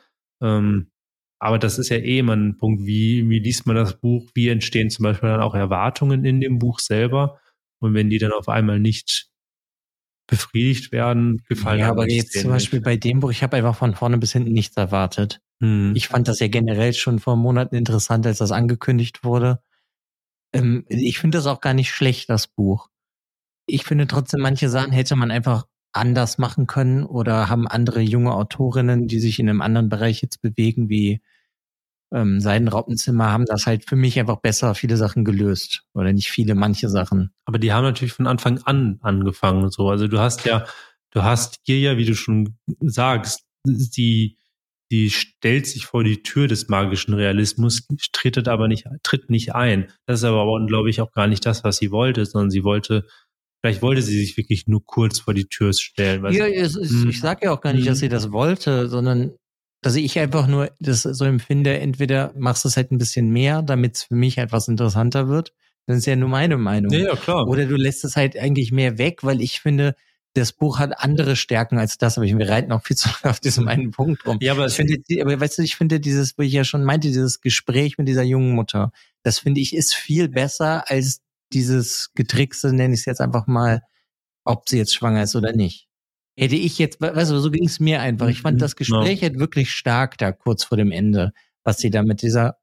Ähm, aber das ist ja eh immer ein Punkt, wie, wie liest man das Buch, wie entstehen zum Beispiel dann auch Erwartungen in dem Buch selber. Und wenn die dann auf einmal nicht befriedigt werden, gefallen. Ja, aber jetzt zum Beispiel nicht. bei dem Buch, ich habe einfach von vorne bis hinten nichts erwartet. Hm. Ich fand das ja generell schon vor Monaten interessant, als das angekündigt wurde. Ähm, ich finde das auch gar nicht schlecht, das Buch. Ich finde trotzdem, manche Sachen hätte man einfach anders machen können oder haben andere junge Autorinnen, die sich in einem anderen Bereich jetzt bewegen, wie ähm, Seidenraupenzimmer, haben das halt für mich einfach besser viele Sachen gelöst. Oder nicht viele, manche Sachen. Aber die haben natürlich von Anfang an angefangen so. Also du hast ja, du hast hier ja, wie du schon sagst, die die stellt sich vor die Tür des magischen Realismus, tritt aber nicht, tritt nicht ein. Das ist aber, glaube ich, auch gar nicht das, was sie wollte, sondern sie wollte, vielleicht wollte sie sich wirklich nur kurz vor die Tür stellen. ja, es, hm. ich sage ja auch gar nicht, dass sie das wollte, sondern dass ich einfach nur das so empfinde, entweder machst du es halt ein bisschen mehr, damit es für mich etwas interessanter wird. Das ist ja nur meine Meinung. Ja, ja, klar. Oder du lässt es halt eigentlich mehr weg, weil ich finde, das Buch hat andere Stärken als das, aber wir reiten auch viel zu lange auf diesem einen Punkt rum. Ja, aber ich finde, aber weißt du, ich finde dieses, wo ich ja schon meinte, dieses Gespräch mit dieser jungen Mutter, das finde ich ist viel besser als dieses Getrickse, nenne ich es jetzt einfach mal, ob sie jetzt schwanger ist oder nicht. Hätte ich jetzt, weißt du, so ging es mir einfach. Ich fand mhm, das Gespräch ja. halt wirklich stark da kurz vor dem Ende, was sie da mit dieser,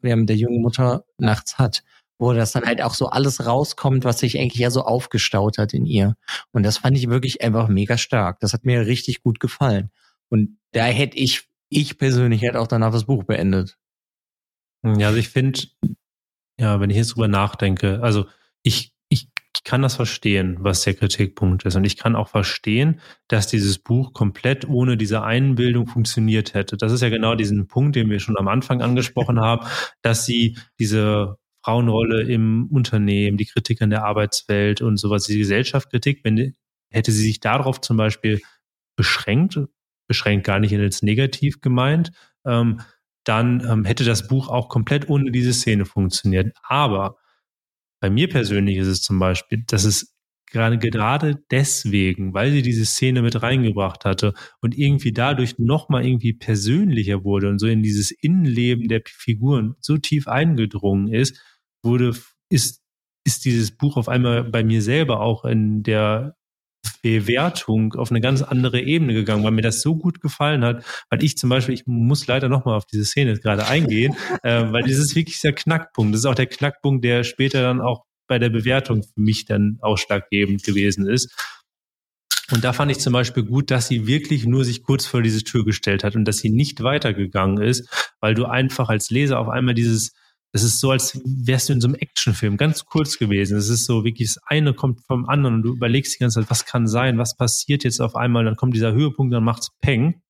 mit der jungen Mutter nachts hat wo das dann halt auch so alles rauskommt, was sich eigentlich ja so aufgestaut hat in ihr. Und das fand ich wirklich einfach mega stark. Das hat mir richtig gut gefallen. Und da hätte ich, ich persönlich hätte auch danach das Buch beendet. Ja, also ich finde, ja, wenn ich jetzt drüber nachdenke, also ich, ich, ich kann das verstehen, was der Kritikpunkt ist. Und ich kann auch verstehen, dass dieses Buch komplett ohne diese Einbildung funktioniert hätte. Das ist ja genau diesen Punkt, den wir schon am Anfang angesprochen haben, dass sie diese Frauenrolle im Unternehmen, die Kritik an der Arbeitswelt und sowas, die Gesellschaftskritik, wenn hätte sie sich darauf zum Beispiel beschränkt, beschränkt gar nicht jetzt negativ gemeint, ähm, dann ähm, hätte das Buch auch komplett ohne diese Szene funktioniert. Aber bei mir persönlich ist es zum Beispiel, dass es gerade gerade deswegen, weil sie diese Szene mit reingebracht hatte und irgendwie dadurch nochmal irgendwie persönlicher wurde und so in dieses Innenleben der Figuren so tief eingedrungen ist, wurde, ist, ist dieses Buch auf einmal bei mir selber auch in der Bewertung auf eine ganz andere Ebene gegangen, weil mir das so gut gefallen hat, weil ich zum Beispiel, ich muss leider nochmal auf diese Szene gerade eingehen, äh, weil das ist wirklich der Knackpunkt. Das ist auch der Knackpunkt, der später dann auch bei der Bewertung für mich dann ausschlaggebend gewesen ist. Und da fand ich zum Beispiel gut, dass sie wirklich nur sich kurz vor diese Tür gestellt hat und dass sie nicht weitergegangen ist, weil du einfach als Leser auf einmal dieses das ist so, als wärst du in so einem Actionfilm, ganz kurz gewesen. Es ist so wirklich, das eine kommt vom anderen und du überlegst die ganze Zeit, was kann sein, was passiert jetzt auf einmal, dann kommt dieser Höhepunkt, dann macht's Peng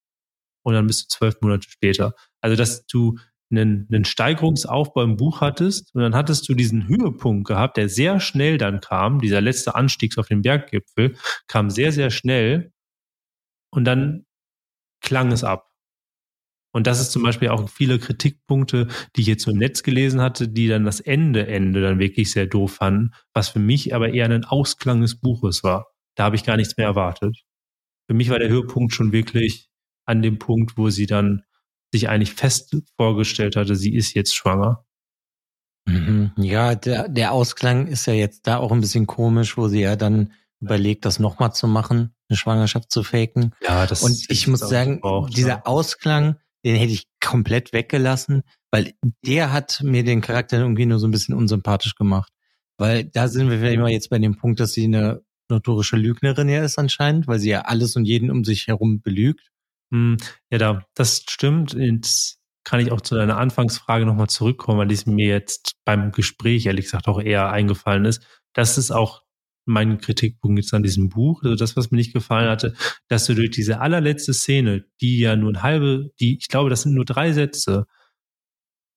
und dann bist du zwölf Monate später. Also, dass du einen, einen Steigerungsaufbau im Buch hattest und dann hattest du diesen Höhepunkt gehabt, der sehr schnell dann kam, dieser letzte Anstieg auf den Berggipfel, kam sehr, sehr schnell und dann klang es ab. Und das ist zum Beispiel auch viele Kritikpunkte, die ich jetzt so im Netz gelesen hatte, die dann das Ende, Ende dann wirklich sehr doof fanden, was für mich aber eher ein Ausklang des Buches war. Da habe ich gar nichts mehr erwartet. Für mich war der Höhepunkt schon wirklich an dem Punkt, wo sie dann sich eigentlich fest vorgestellt hatte, sie ist jetzt schwanger. Mhm. Ja, der, der Ausklang ist ja jetzt da auch ein bisschen komisch, wo sie ja dann überlegt, das nochmal zu machen, eine Schwangerschaft zu faken. Ja, das Und ich muss sagen, gebraucht, dieser ja. Ausklang, den hätte ich komplett weggelassen, weil der hat mir den Charakter irgendwie nur so ein bisschen unsympathisch gemacht. Weil da sind wir mal jetzt bei dem Punkt, dass sie eine notorische Lügnerin ja ist anscheinend, weil sie ja alles und jeden um sich herum belügt. Hm, ja, da, das stimmt. kann ich auch zu deiner Anfangsfrage nochmal zurückkommen, weil dies mir jetzt beim Gespräch ehrlich gesagt auch eher eingefallen ist. Das ist auch mein Kritikpunkt jetzt an diesem Buch, also das, was mir nicht gefallen hatte, dass du durch diese allerletzte Szene, die ja nur ein halbe, die, ich glaube, das sind nur drei Sätze,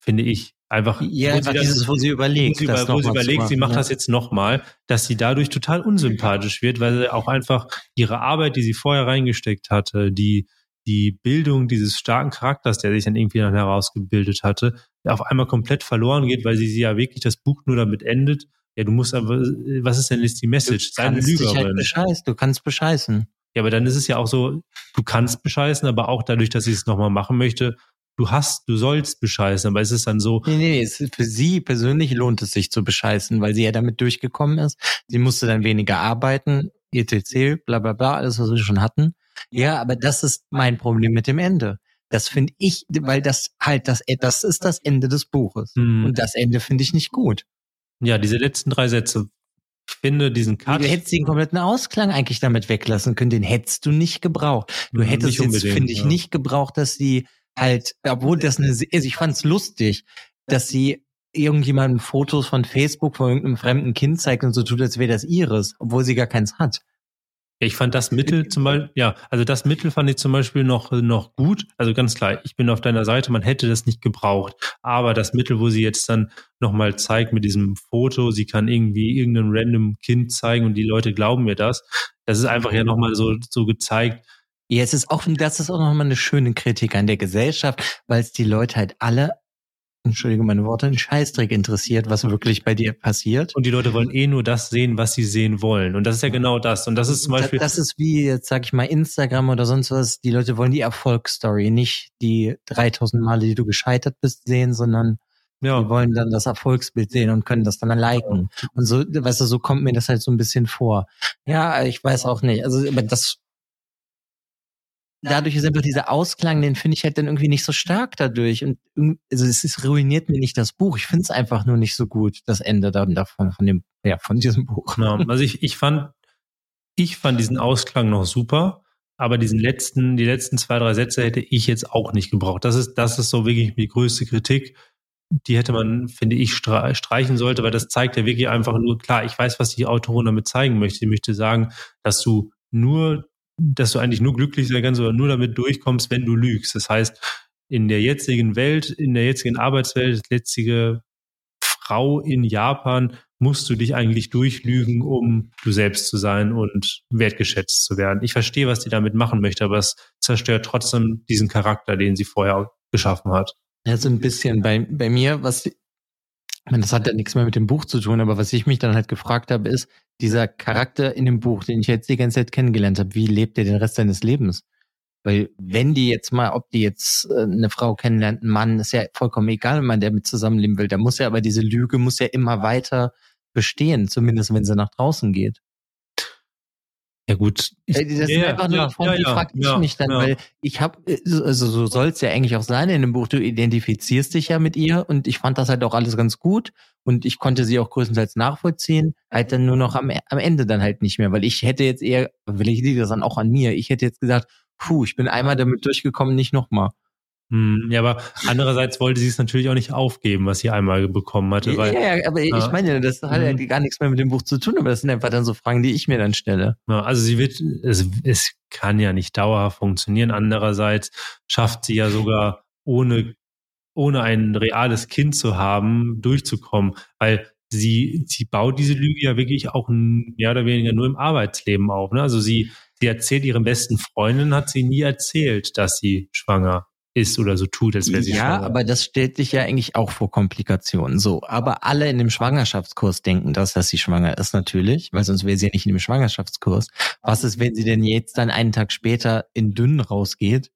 finde ich, einfach. Ja, einfach das, dieses, wo sie überlegt. Wo sie, über, wo sie überlegt, sie macht ja. das jetzt nochmal, dass sie dadurch total unsympathisch wird, weil sie auch einfach ihre Arbeit, die sie vorher reingesteckt hatte, die, die Bildung dieses starken Charakters, der sich dann irgendwie dann herausgebildet hatte, auf einmal komplett verloren geht, weil sie, sie ja wirklich das Buch nur damit endet. Ja, du musst aber, was ist denn jetzt die Message? Sei eine Lügerin. Halt bescheißen. Du kannst bescheißen. Ja, aber dann ist es ja auch so, du kannst bescheißen, aber auch dadurch, dass ich es nochmal machen möchte, du hast, du sollst bescheißen, aber es ist dann so. Nee, nee, es für sie persönlich lohnt es sich zu bescheißen, weil sie ja damit durchgekommen ist. Sie musste dann weniger arbeiten, etc., bla bla bla, alles, was wir schon hatten. Ja, aber das ist mein Problem mit dem Ende. Das finde ich, weil das halt das, das ist das Ende des Buches. Mhm. Und das Ende finde ich nicht gut. Ja, diese letzten drei Sätze. Ich finde diesen Cut. Du hättest den kompletten Ausklang eigentlich damit weglassen können. Den hättest du nicht gebraucht. Du hättest jetzt, finde ich, ja. nicht gebraucht, dass sie halt, obwohl das eine, also ich fand's lustig, dass sie irgendjemandem Fotos von Facebook von irgendeinem fremden Kind zeigt und so tut, als wäre das ihres, obwohl sie gar keins hat. Ja, ich fand das Mittel zum Beispiel, ja, also das Mittel fand ich zum Beispiel noch, noch gut. Also ganz klar, ich bin auf deiner Seite, man hätte das nicht gebraucht. Aber das Mittel, wo sie jetzt dann nochmal zeigt mit diesem Foto, sie kann irgendwie irgendein random Kind zeigen und die Leute glauben mir das. Das ist einfach ja nochmal so, so gezeigt, ja, es ist auch, das ist auch nochmal eine schöne Kritik an der Gesellschaft, weil es die Leute halt alle, entschuldige meine Worte, einen Scheißdreck interessiert, was wirklich bei dir passiert. Und die Leute wollen eh nur das sehen, was sie sehen wollen. Und das ist ja genau das. Und das ist zum Beispiel. Das, das ist wie, jetzt sag ich mal, Instagram oder sonst was. Die Leute wollen die Erfolgsstory, nicht die 3000 Male, die du gescheitert bist, sehen, sondern ja. Die wollen dann das Erfolgsbild sehen und können das dann liken. Und so, weißt du, so kommt mir das halt so ein bisschen vor. Ja, ich weiß auch nicht. Also, aber das dadurch ist einfach dieser Ausklang, den finde ich halt dann irgendwie nicht so stark dadurch. Und also es ist, ruiniert mir nicht das Buch. Ich finde es einfach nur nicht so gut, das Ende dann davon, von dem, ja, von diesem Buch. Ja, also ich, ich fand, ich fand diesen Ausklang noch super, aber diesen letzten, die letzten zwei, drei Sätze hätte ich jetzt auch nicht gebraucht. Das ist, das ist so wirklich die größte Kritik. Die hätte man, finde ich, streichen sollte, weil das zeigt ja wirklich einfach nur, klar, ich weiß, was die Autorin damit zeigen möchte. Sie möchte sagen, dass du nur dass du eigentlich nur glücklich sein kannst oder nur damit durchkommst, wenn du lügst. Das heißt, in der jetzigen Welt, in der jetzigen Arbeitswelt, letztige Frau in Japan, musst du dich eigentlich durchlügen, um du selbst zu sein und wertgeschätzt zu werden. Ich verstehe, was die damit machen möchte, aber es zerstört trotzdem diesen Charakter, den sie vorher geschaffen hat. Ja, so ein bisschen bei, bei mir, was meine, das hat ja nichts mehr mit dem Buch zu tun, aber was ich mich dann halt gefragt habe, ist, dieser Charakter in dem Buch, den ich jetzt die ganze Zeit kennengelernt habe, wie lebt er den Rest seines Lebens? Weil wenn die jetzt mal, ob die jetzt äh, eine Frau kennenlernt, ein Mann, ist ja vollkommen egal, wenn man der mit zusammenleben will. Da muss ja aber diese Lüge muss ja immer weiter bestehen, zumindest wenn sie nach draußen geht. Ja gut. Ich, das ja, sind einfach nur ja, Fragen, die ja, frage ich mich dann, weil ich habe, also so soll es ja eigentlich auch sein in dem Buch, du identifizierst dich ja mit ihr und ich fand das halt auch alles ganz gut und ich konnte sie auch größtenteils nachvollziehen, halt dann nur noch am, am Ende dann halt nicht mehr, weil ich hätte jetzt eher, will ich das dann auch an mir, ich hätte jetzt gesagt, puh, ich bin einmal damit durchgekommen, nicht nochmal. Hm, ja, aber andererseits wollte sie es natürlich auch nicht aufgeben, was sie einmal bekommen hatte. Weil, ja, ja, aber ich meine, das hat ja mhm. gar nichts mehr mit dem Buch zu tun, aber das sind einfach dann so Fragen, die ich mir dann stelle. Ja, also sie wird, es, es kann ja nicht dauerhaft funktionieren. Andererseits schafft sie ja sogar ohne, ohne ein reales Kind zu haben, durchzukommen, weil sie, sie baut diese Lüge ja wirklich auch mehr oder weniger nur im Arbeitsleben auf. Ne? Also sie, sie erzählt ihren besten Freundinnen, hat sie nie erzählt, dass sie schwanger ist oder so tut, als wäre sie ja, schwanger. Ja, aber das stellt sich ja eigentlich auch vor Komplikationen. So, aber alle in dem Schwangerschaftskurs denken das, dass sie schwanger ist natürlich, weil sonst wäre sie ja nicht in dem Schwangerschaftskurs. Was ist, wenn sie denn jetzt dann einen Tag später in dünn rausgeht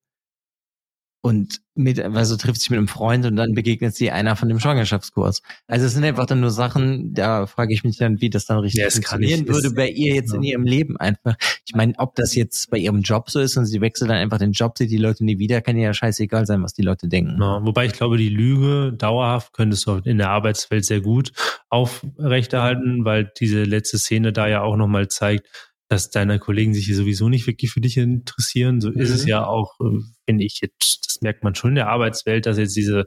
und mit, also trifft sich mit einem Freund und dann begegnet sie einer von dem Schwangerschaftskurs. Also es sind einfach dann nur Sachen, da frage ich mich dann, wie das dann richtig ja, funktionieren würde bei ihr jetzt ja. in ihrem Leben einfach. Ich meine, ob das jetzt bei ihrem Job so ist und sie wechselt dann einfach den Job, sieht die Leute nie wieder, kann ja scheißegal sein, was die Leute denken. Ja, wobei ich glaube, die Lüge dauerhaft könntest du in der Arbeitswelt sehr gut aufrechterhalten, weil diese letzte Szene da ja auch nochmal zeigt, dass deine Kollegen sich hier sowieso nicht wirklich für dich interessieren. So mhm. ist es mhm. ja auch, äh, finde ich, jetzt, das merkt man schon in der Arbeitswelt, dass jetzt diese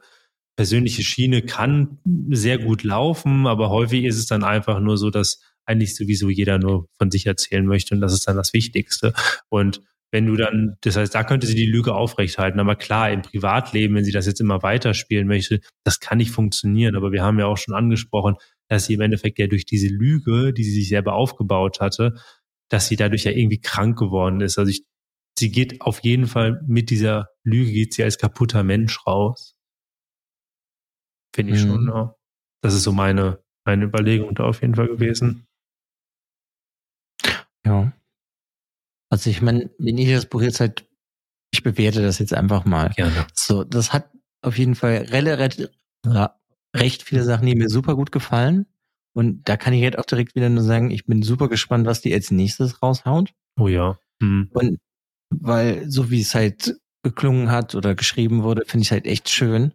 persönliche Schiene kann sehr gut laufen, aber häufig ist es dann einfach nur so, dass eigentlich sowieso jeder nur von sich erzählen möchte und das ist dann das Wichtigste. Und wenn du dann, das heißt, da könnte sie die Lüge aufrechthalten. Aber klar, im Privatleben, wenn sie das jetzt immer weiterspielen möchte, das kann nicht funktionieren. Aber wir haben ja auch schon angesprochen, dass sie im Endeffekt ja durch diese Lüge, die sie sich selber aufgebaut hatte, dass sie dadurch ja irgendwie krank geworden ist. Also ich, sie geht auf jeden Fall mit dieser Lüge, geht sie als kaputter Mensch raus. Finde ich mhm. schon, ja. Das ist so meine, meine Überlegung da auf jeden Fall gewesen. Ja. Also ich meine, wenn ich das Buch jetzt halt, ich bewerte das jetzt einfach mal. Gerne. So, das hat auf jeden Fall relativ, recht viele Sachen, die mir super gut gefallen. Und da kann ich jetzt auch direkt wieder nur sagen, ich bin super gespannt, was die als nächstes raushaut. Oh ja. Mhm. Und weil so wie es halt geklungen hat oder geschrieben wurde, finde ich halt echt schön.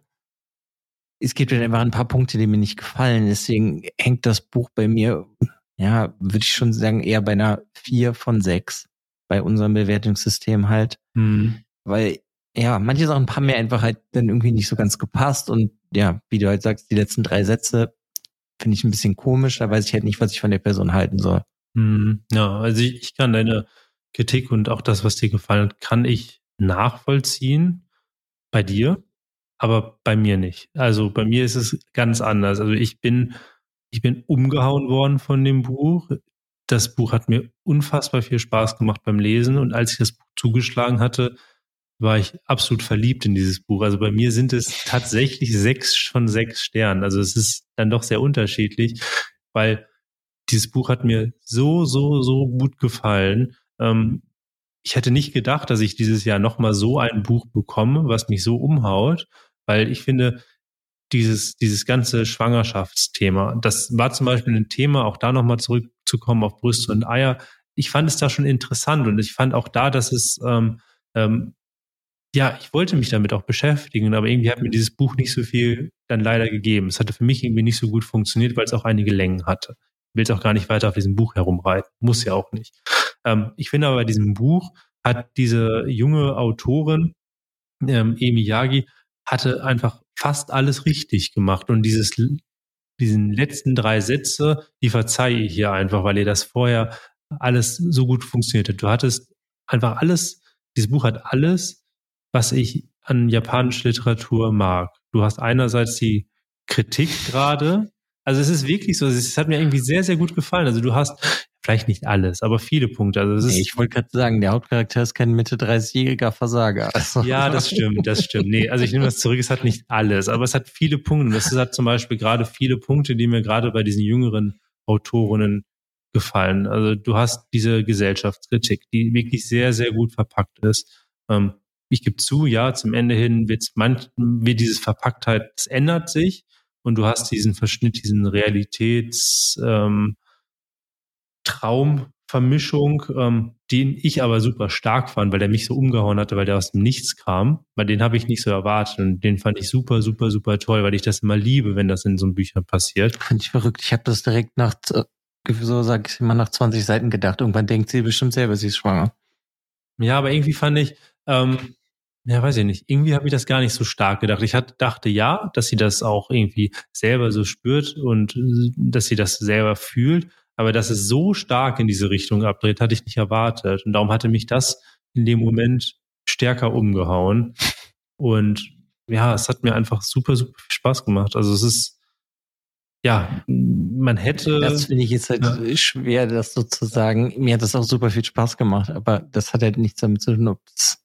Es gibt halt einfach ein paar Punkte, die mir nicht gefallen. Deswegen hängt das Buch bei mir, ja, würde ich schon sagen, eher bei einer vier von sechs bei unserem Bewertungssystem halt. Mhm. Weil, ja, manche Sachen haben mir einfach halt dann irgendwie nicht so ganz gepasst und ja, wie du halt sagst, die letzten drei Sätze finde ich ein bisschen komisch, da weiß ich halt nicht, was ich von der Person halten soll. Mhm. Ja, also ich, ich kann deine Kritik und auch das, was dir gefallen hat, kann ich nachvollziehen bei dir, aber bei mir nicht. Also bei mir ist es ganz anders. Also ich bin, ich bin umgehauen worden von dem Buch das Buch hat mir unfassbar viel Spaß gemacht beim Lesen und als ich das Buch zugeschlagen hatte, war ich absolut verliebt in dieses Buch. Also bei mir sind es tatsächlich sechs von sechs Sternen. Also es ist dann doch sehr unterschiedlich, weil dieses Buch hat mir so, so, so gut gefallen. Ähm, ich hätte nicht gedacht, dass ich dieses Jahr nochmal so ein Buch bekomme, was mich so umhaut, weil ich finde, dieses, dieses ganze Schwangerschaftsthema. Das war zum Beispiel ein Thema, auch da nochmal zurückzukommen auf Brüste und Eier. Ich fand es da schon interessant und ich fand auch da, dass es, ähm, ähm, ja, ich wollte mich damit auch beschäftigen, aber irgendwie hat mir dieses Buch nicht so viel dann leider gegeben. Es hatte für mich irgendwie nicht so gut funktioniert, weil es auch einige Längen hatte. Ich will es auch gar nicht weiter auf diesem Buch herumreiten. Muss ja auch nicht. Ähm, ich finde aber bei diesem Buch hat diese junge Autorin, ähm, Emi Yagi, hatte einfach fast alles richtig gemacht. Und dieses, diesen letzten drei Sätze, die verzeihe ich hier einfach, weil ihr das vorher alles so gut funktioniert hat. Du hattest einfach alles, dieses Buch hat alles, was ich an japanischer Literatur mag. Du hast einerseits die Kritik gerade. Also es ist wirklich so, es hat mir irgendwie sehr, sehr gut gefallen. Also du hast Vielleicht nicht alles, aber viele Punkte. Also nee, ich wollte gerade sagen, der Hauptcharakter ist kein Mitte 30-jähriger Versager. Also. Ja, das stimmt, das stimmt. Nee, also ich nehme das zurück, es hat nicht alles, aber es hat viele Punkte. Es hat zum Beispiel gerade viele Punkte, die mir gerade bei diesen jüngeren Autorinnen gefallen. Also du hast diese Gesellschaftskritik, die wirklich sehr, sehr gut verpackt ist. Ähm, ich gebe zu, ja, zum Ende hin wird's manch, wird dieses Verpacktheit, es ändert sich und du hast diesen Verschnitt, diesen Realitäts, ähm, Traumvermischung, ähm, den ich aber super stark fand, weil der mich so umgehauen hatte, weil der aus dem Nichts kam. Weil den habe ich nicht so erwartet und den fand ich super, super, super toll, weil ich das immer liebe, wenn das in so einem Büchern passiert. Fand ich verrückt. Ich habe das direkt nach, so sag ich immer, nach 20 Seiten gedacht. Irgendwann denkt sie bestimmt selber, sie ist schwanger. Ja, aber irgendwie fand ich, ähm, ja, weiß ich nicht. Irgendwie habe ich das gar nicht so stark gedacht. Ich hatte, dachte ja, dass sie das auch irgendwie selber so spürt und äh, dass sie das selber fühlt. Aber dass es so stark in diese Richtung abdreht, hatte ich nicht erwartet. Und darum hatte mich das in dem Moment stärker umgehauen. Und ja, es hat mir einfach super, super viel Spaß gemacht. Also es ist, ja, man hätte. Das finde ich jetzt halt ja. schwer, das sozusagen. Mir hat das auch super viel Spaß gemacht, aber das hat halt nichts damit zu tun, ob das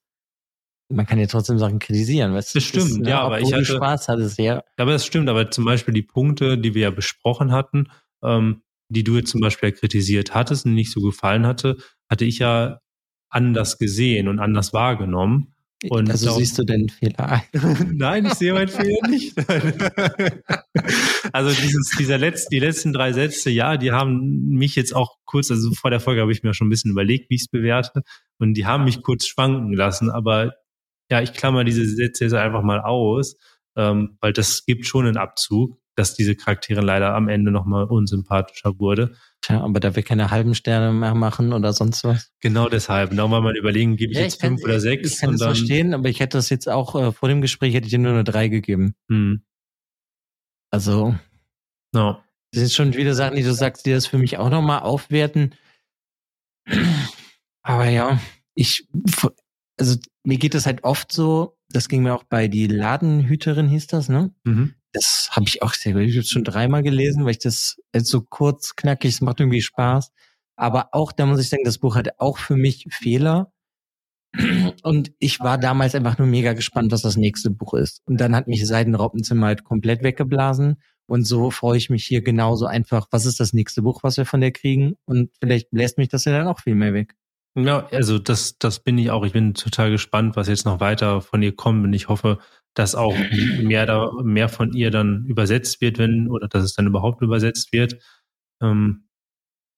man kann ja trotzdem Sachen kritisieren, weißt du? Das stimmt, ist, ne, ja, aber ich hatte Spaß hattest, ja. Aber das stimmt, aber zum Beispiel die Punkte, die wir ja besprochen hatten, ähm, die du jetzt zum Beispiel kritisiert hattest und nicht so gefallen hatte, hatte ich ja anders gesehen und anders wahrgenommen. Und also siehst du den Fehler ein? Nein, ich sehe meinen Fehler nicht. also dieses, dieser letzte, die letzten drei Sätze, ja, die haben mich jetzt auch kurz, also vor der Folge habe ich mir schon ein bisschen überlegt, wie ich es bewerte. Und die haben mich kurz schwanken lassen. Aber ja, ich klammer diese Sätze einfach mal aus, ähm, weil das gibt schon einen Abzug dass diese Charaktere leider am Ende nochmal unsympathischer wurde. Tja, aber da wir keine halben Sterne mehr machen oder sonst was. Genau deshalb. Nochmal mal überlegen, gebe ich Ja, jetzt ich kann- fünf oder sechs? Ich kann dann, verstehen, aber ich hätte das jetzt auch äh, vor dem Gespräch hätte ich dir nur eine drei gegeben. Hm, Also ja. Das sind schon wieder Sachen, die du sagst, die das für mich auch nochmal aufwerten. Aber ja, ich, also mir geht das halt oft so, das ging mir auch bei die Ladenhüterin hieß das, ne? Mhm. Das habe ich auch sehr gut. Ich habe schon dreimal gelesen, weil ich das jetzt so kurz, knackig, es macht irgendwie Spaß. Aber auch, da muss ich sagen, das Buch hatte auch für mich Fehler. Und ich war damals einfach nur mega gespannt, was das nächste Buch ist. Und dann hat mich Seidenraupenzimmer halt komplett weggeblasen. Und so freue ich mich hier genauso einfach, was ist das nächste Buch, was wir von der kriegen? Und vielleicht bläst mich das ja dann auch viel mehr weg. Ja, also das, das bin ich auch. Ich bin total gespannt, was jetzt noch weiter von ihr kommt. Und ich hoffe, dass auch mehr da, mehr von ihr dann übersetzt wird, wenn, oder dass es dann überhaupt übersetzt wird. Ähm,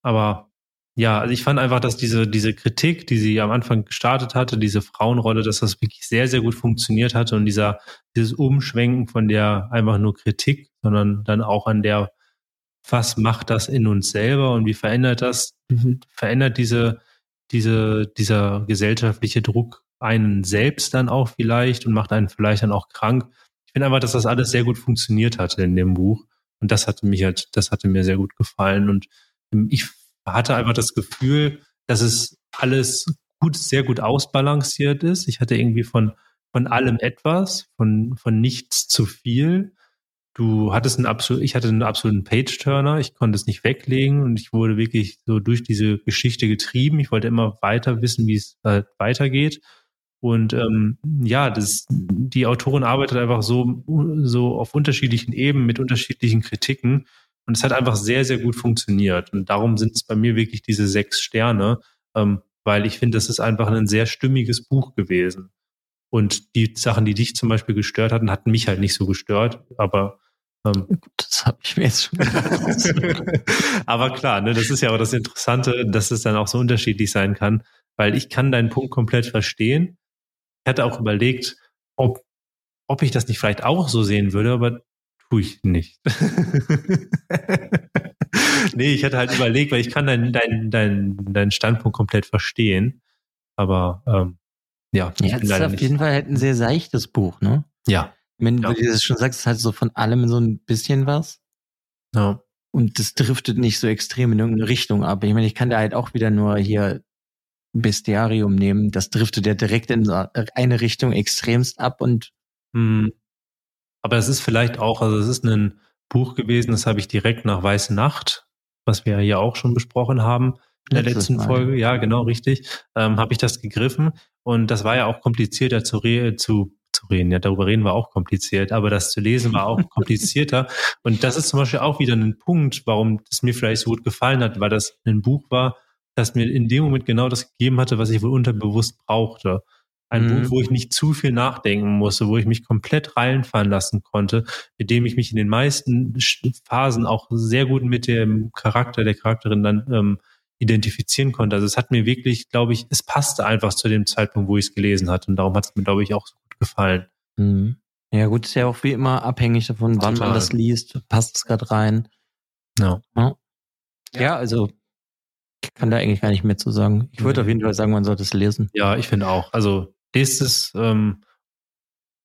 aber ja, also ich fand einfach, dass diese, diese Kritik, die sie am Anfang gestartet hatte, diese Frauenrolle, dass das wirklich sehr, sehr gut funktioniert hatte und dieser, dieses Umschwenken von der einfach nur Kritik, sondern dann auch an der, was macht das in uns selber und wie verändert das, verändert diese, diese, dieser gesellschaftliche Druck einen selbst dann auch vielleicht und macht einen vielleicht dann auch krank. Ich finde einfach, dass das alles sehr gut funktioniert hatte in dem Buch. Und das hatte mich halt, das hatte mir sehr gut gefallen. Und ich hatte einfach das Gefühl, dass es alles gut, sehr gut ausbalanciert ist. Ich hatte irgendwie von, von allem etwas, von, von nichts zu viel. Du hattest einen absolut, ich hatte einen absoluten Page-Turner. Ich konnte es nicht weglegen und ich wurde wirklich so durch diese Geschichte getrieben. Ich wollte immer weiter wissen, wie es halt weitergeht. Und ähm, ja, das, die Autorin arbeitet einfach so, so auf unterschiedlichen Ebenen mit unterschiedlichen Kritiken. Und es hat einfach sehr, sehr gut funktioniert. Und darum sind es bei mir wirklich diese sechs Sterne, ähm, weil ich finde, das ist einfach ein sehr stimmiges Buch gewesen. Und die Sachen, die dich zum Beispiel gestört hatten, hatten mich halt nicht so gestört. Aber ähm, Das habe ich mir jetzt schon gedacht. aber klar, ne, das ist ja auch das Interessante, dass es dann auch so unterschiedlich sein kann, weil ich kann deinen Punkt komplett verstehen. Ich hatte auch überlegt, ob, ob ich das nicht vielleicht auch so sehen würde, aber tue ich nicht. nee, ich hatte halt überlegt, weil ich kann deinen dein, dein, dein Standpunkt komplett verstehen. Aber ähm, ja, ich leider auf nicht. jeden Fall halt ein sehr seichtes Buch, ne? Ja, Wenn Ja. du das schon sagst, es hat so von allem so ein bisschen was. ja. Und das driftet nicht so extrem in irgendeine Richtung ab. Ich meine, ich kann da halt auch wieder nur hier Bestiarium nehmen. Das driftet ja direkt in eine Richtung extremst ab und Hm. Aber es ist vielleicht auch, also es ist ein Buch gewesen, das habe ich direkt nach Weiße Nacht, was wir ja auch schon besprochen haben in der letzten. Folge, ja genau richtig, ähm, habe ich das gegriffen und das war ja auch komplizierter zu, re zu zu reden. Ja, darüber reden war auch kompliziert, aber das zu lesen war auch komplizierter. Und das ist zum Beispiel auch wieder ein Punkt, warum es mir vielleicht so gut gefallen hat, weil das ein Buch war, das mir in dem Moment genau das gegeben hatte, was ich wohl unterbewusst brauchte. Ein Mhm. Buch, wo ich nicht zu viel nachdenken musste, wo ich mich komplett reinfallen lassen konnte, mit dem ich mich in den meisten Phasen auch sehr gut mit dem Charakter der Charakterin dann ähm, identifizieren konnte. Also es hat mir wirklich, glaube ich, es passte einfach zu dem Zeitpunkt, wo ich es gelesen hatte. Und darum hat es mir, glaube ich, auch so gut gefallen. Mhm. Ja, gut, ist ja auch wie immer abhängig davon, wann Total. man das liest. Passt es gerade rein? Ja. Ja, also ich kann da eigentlich gar nicht mehr zu sagen. Ich würde Nee. auf jeden Fall sagen, man sollte es lesen. Ja, ich finde auch. Also lest es, ähm,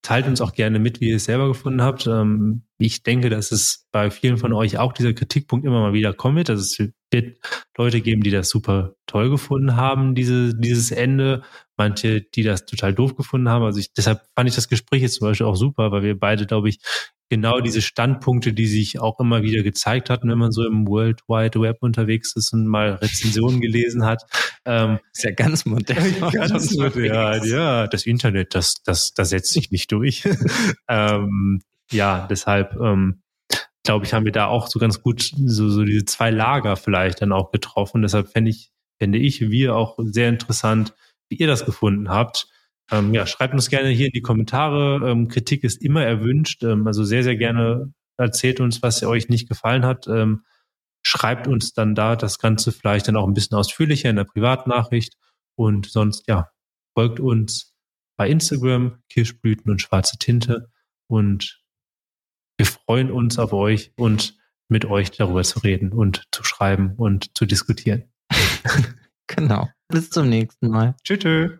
teilt uns auch gerne mit, wie ihr es selber gefunden habt. Ähm, ich denke, dass es bei vielen von euch auch dieser Kritikpunkt immer mal wieder kommen wird. Also es wird Leute geben, die das super toll gefunden haben, diese, dieses Ende. Manche, die das total doof gefunden haben. Also ich, deshalb fand ich das Gespräch jetzt zum Beispiel auch super, weil wir beide, glaube ich, genau diese Standpunkte, die sich auch immer wieder gezeigt hatten, wenn man so im World Wide Web unterwegs ist und mal Rezensionen gelesen hat, ähm, Ist ja ganz modern. Ganz modern, ja. Das Internet, das, das, das setzt sich nicht durch. ähm, ja, deshalb ähm, glaube ich, haben wir da auch so ganz gut so, so diese zwei Lager vielleicht dann auch getroffen. Deshalb fände ich, fände ich, wir auch sehr interessant, wie ihr das gefunden habt. Ähm, ja, schreibt uns gerne hier in die Kommentare. Ähm, Kritik ist immer erwünscht. Ähm, also sehr, sehr gerne erzählt uns, was euch nicht gefallen hat. Ähm, schreibt uns dann da das Ganze vielleicht dann auch ein bisschen ausführlicher in der Privatnachricht. Und sonst, ja, folgt uns bei Instagram, Kirschblüten und schwarze Tinte. Und wir freuen uns auf euch und mit euch darüber zu reden und zu schreiben und zu diskutieren. genau. Bis zum nächsten Mal. Tschüss.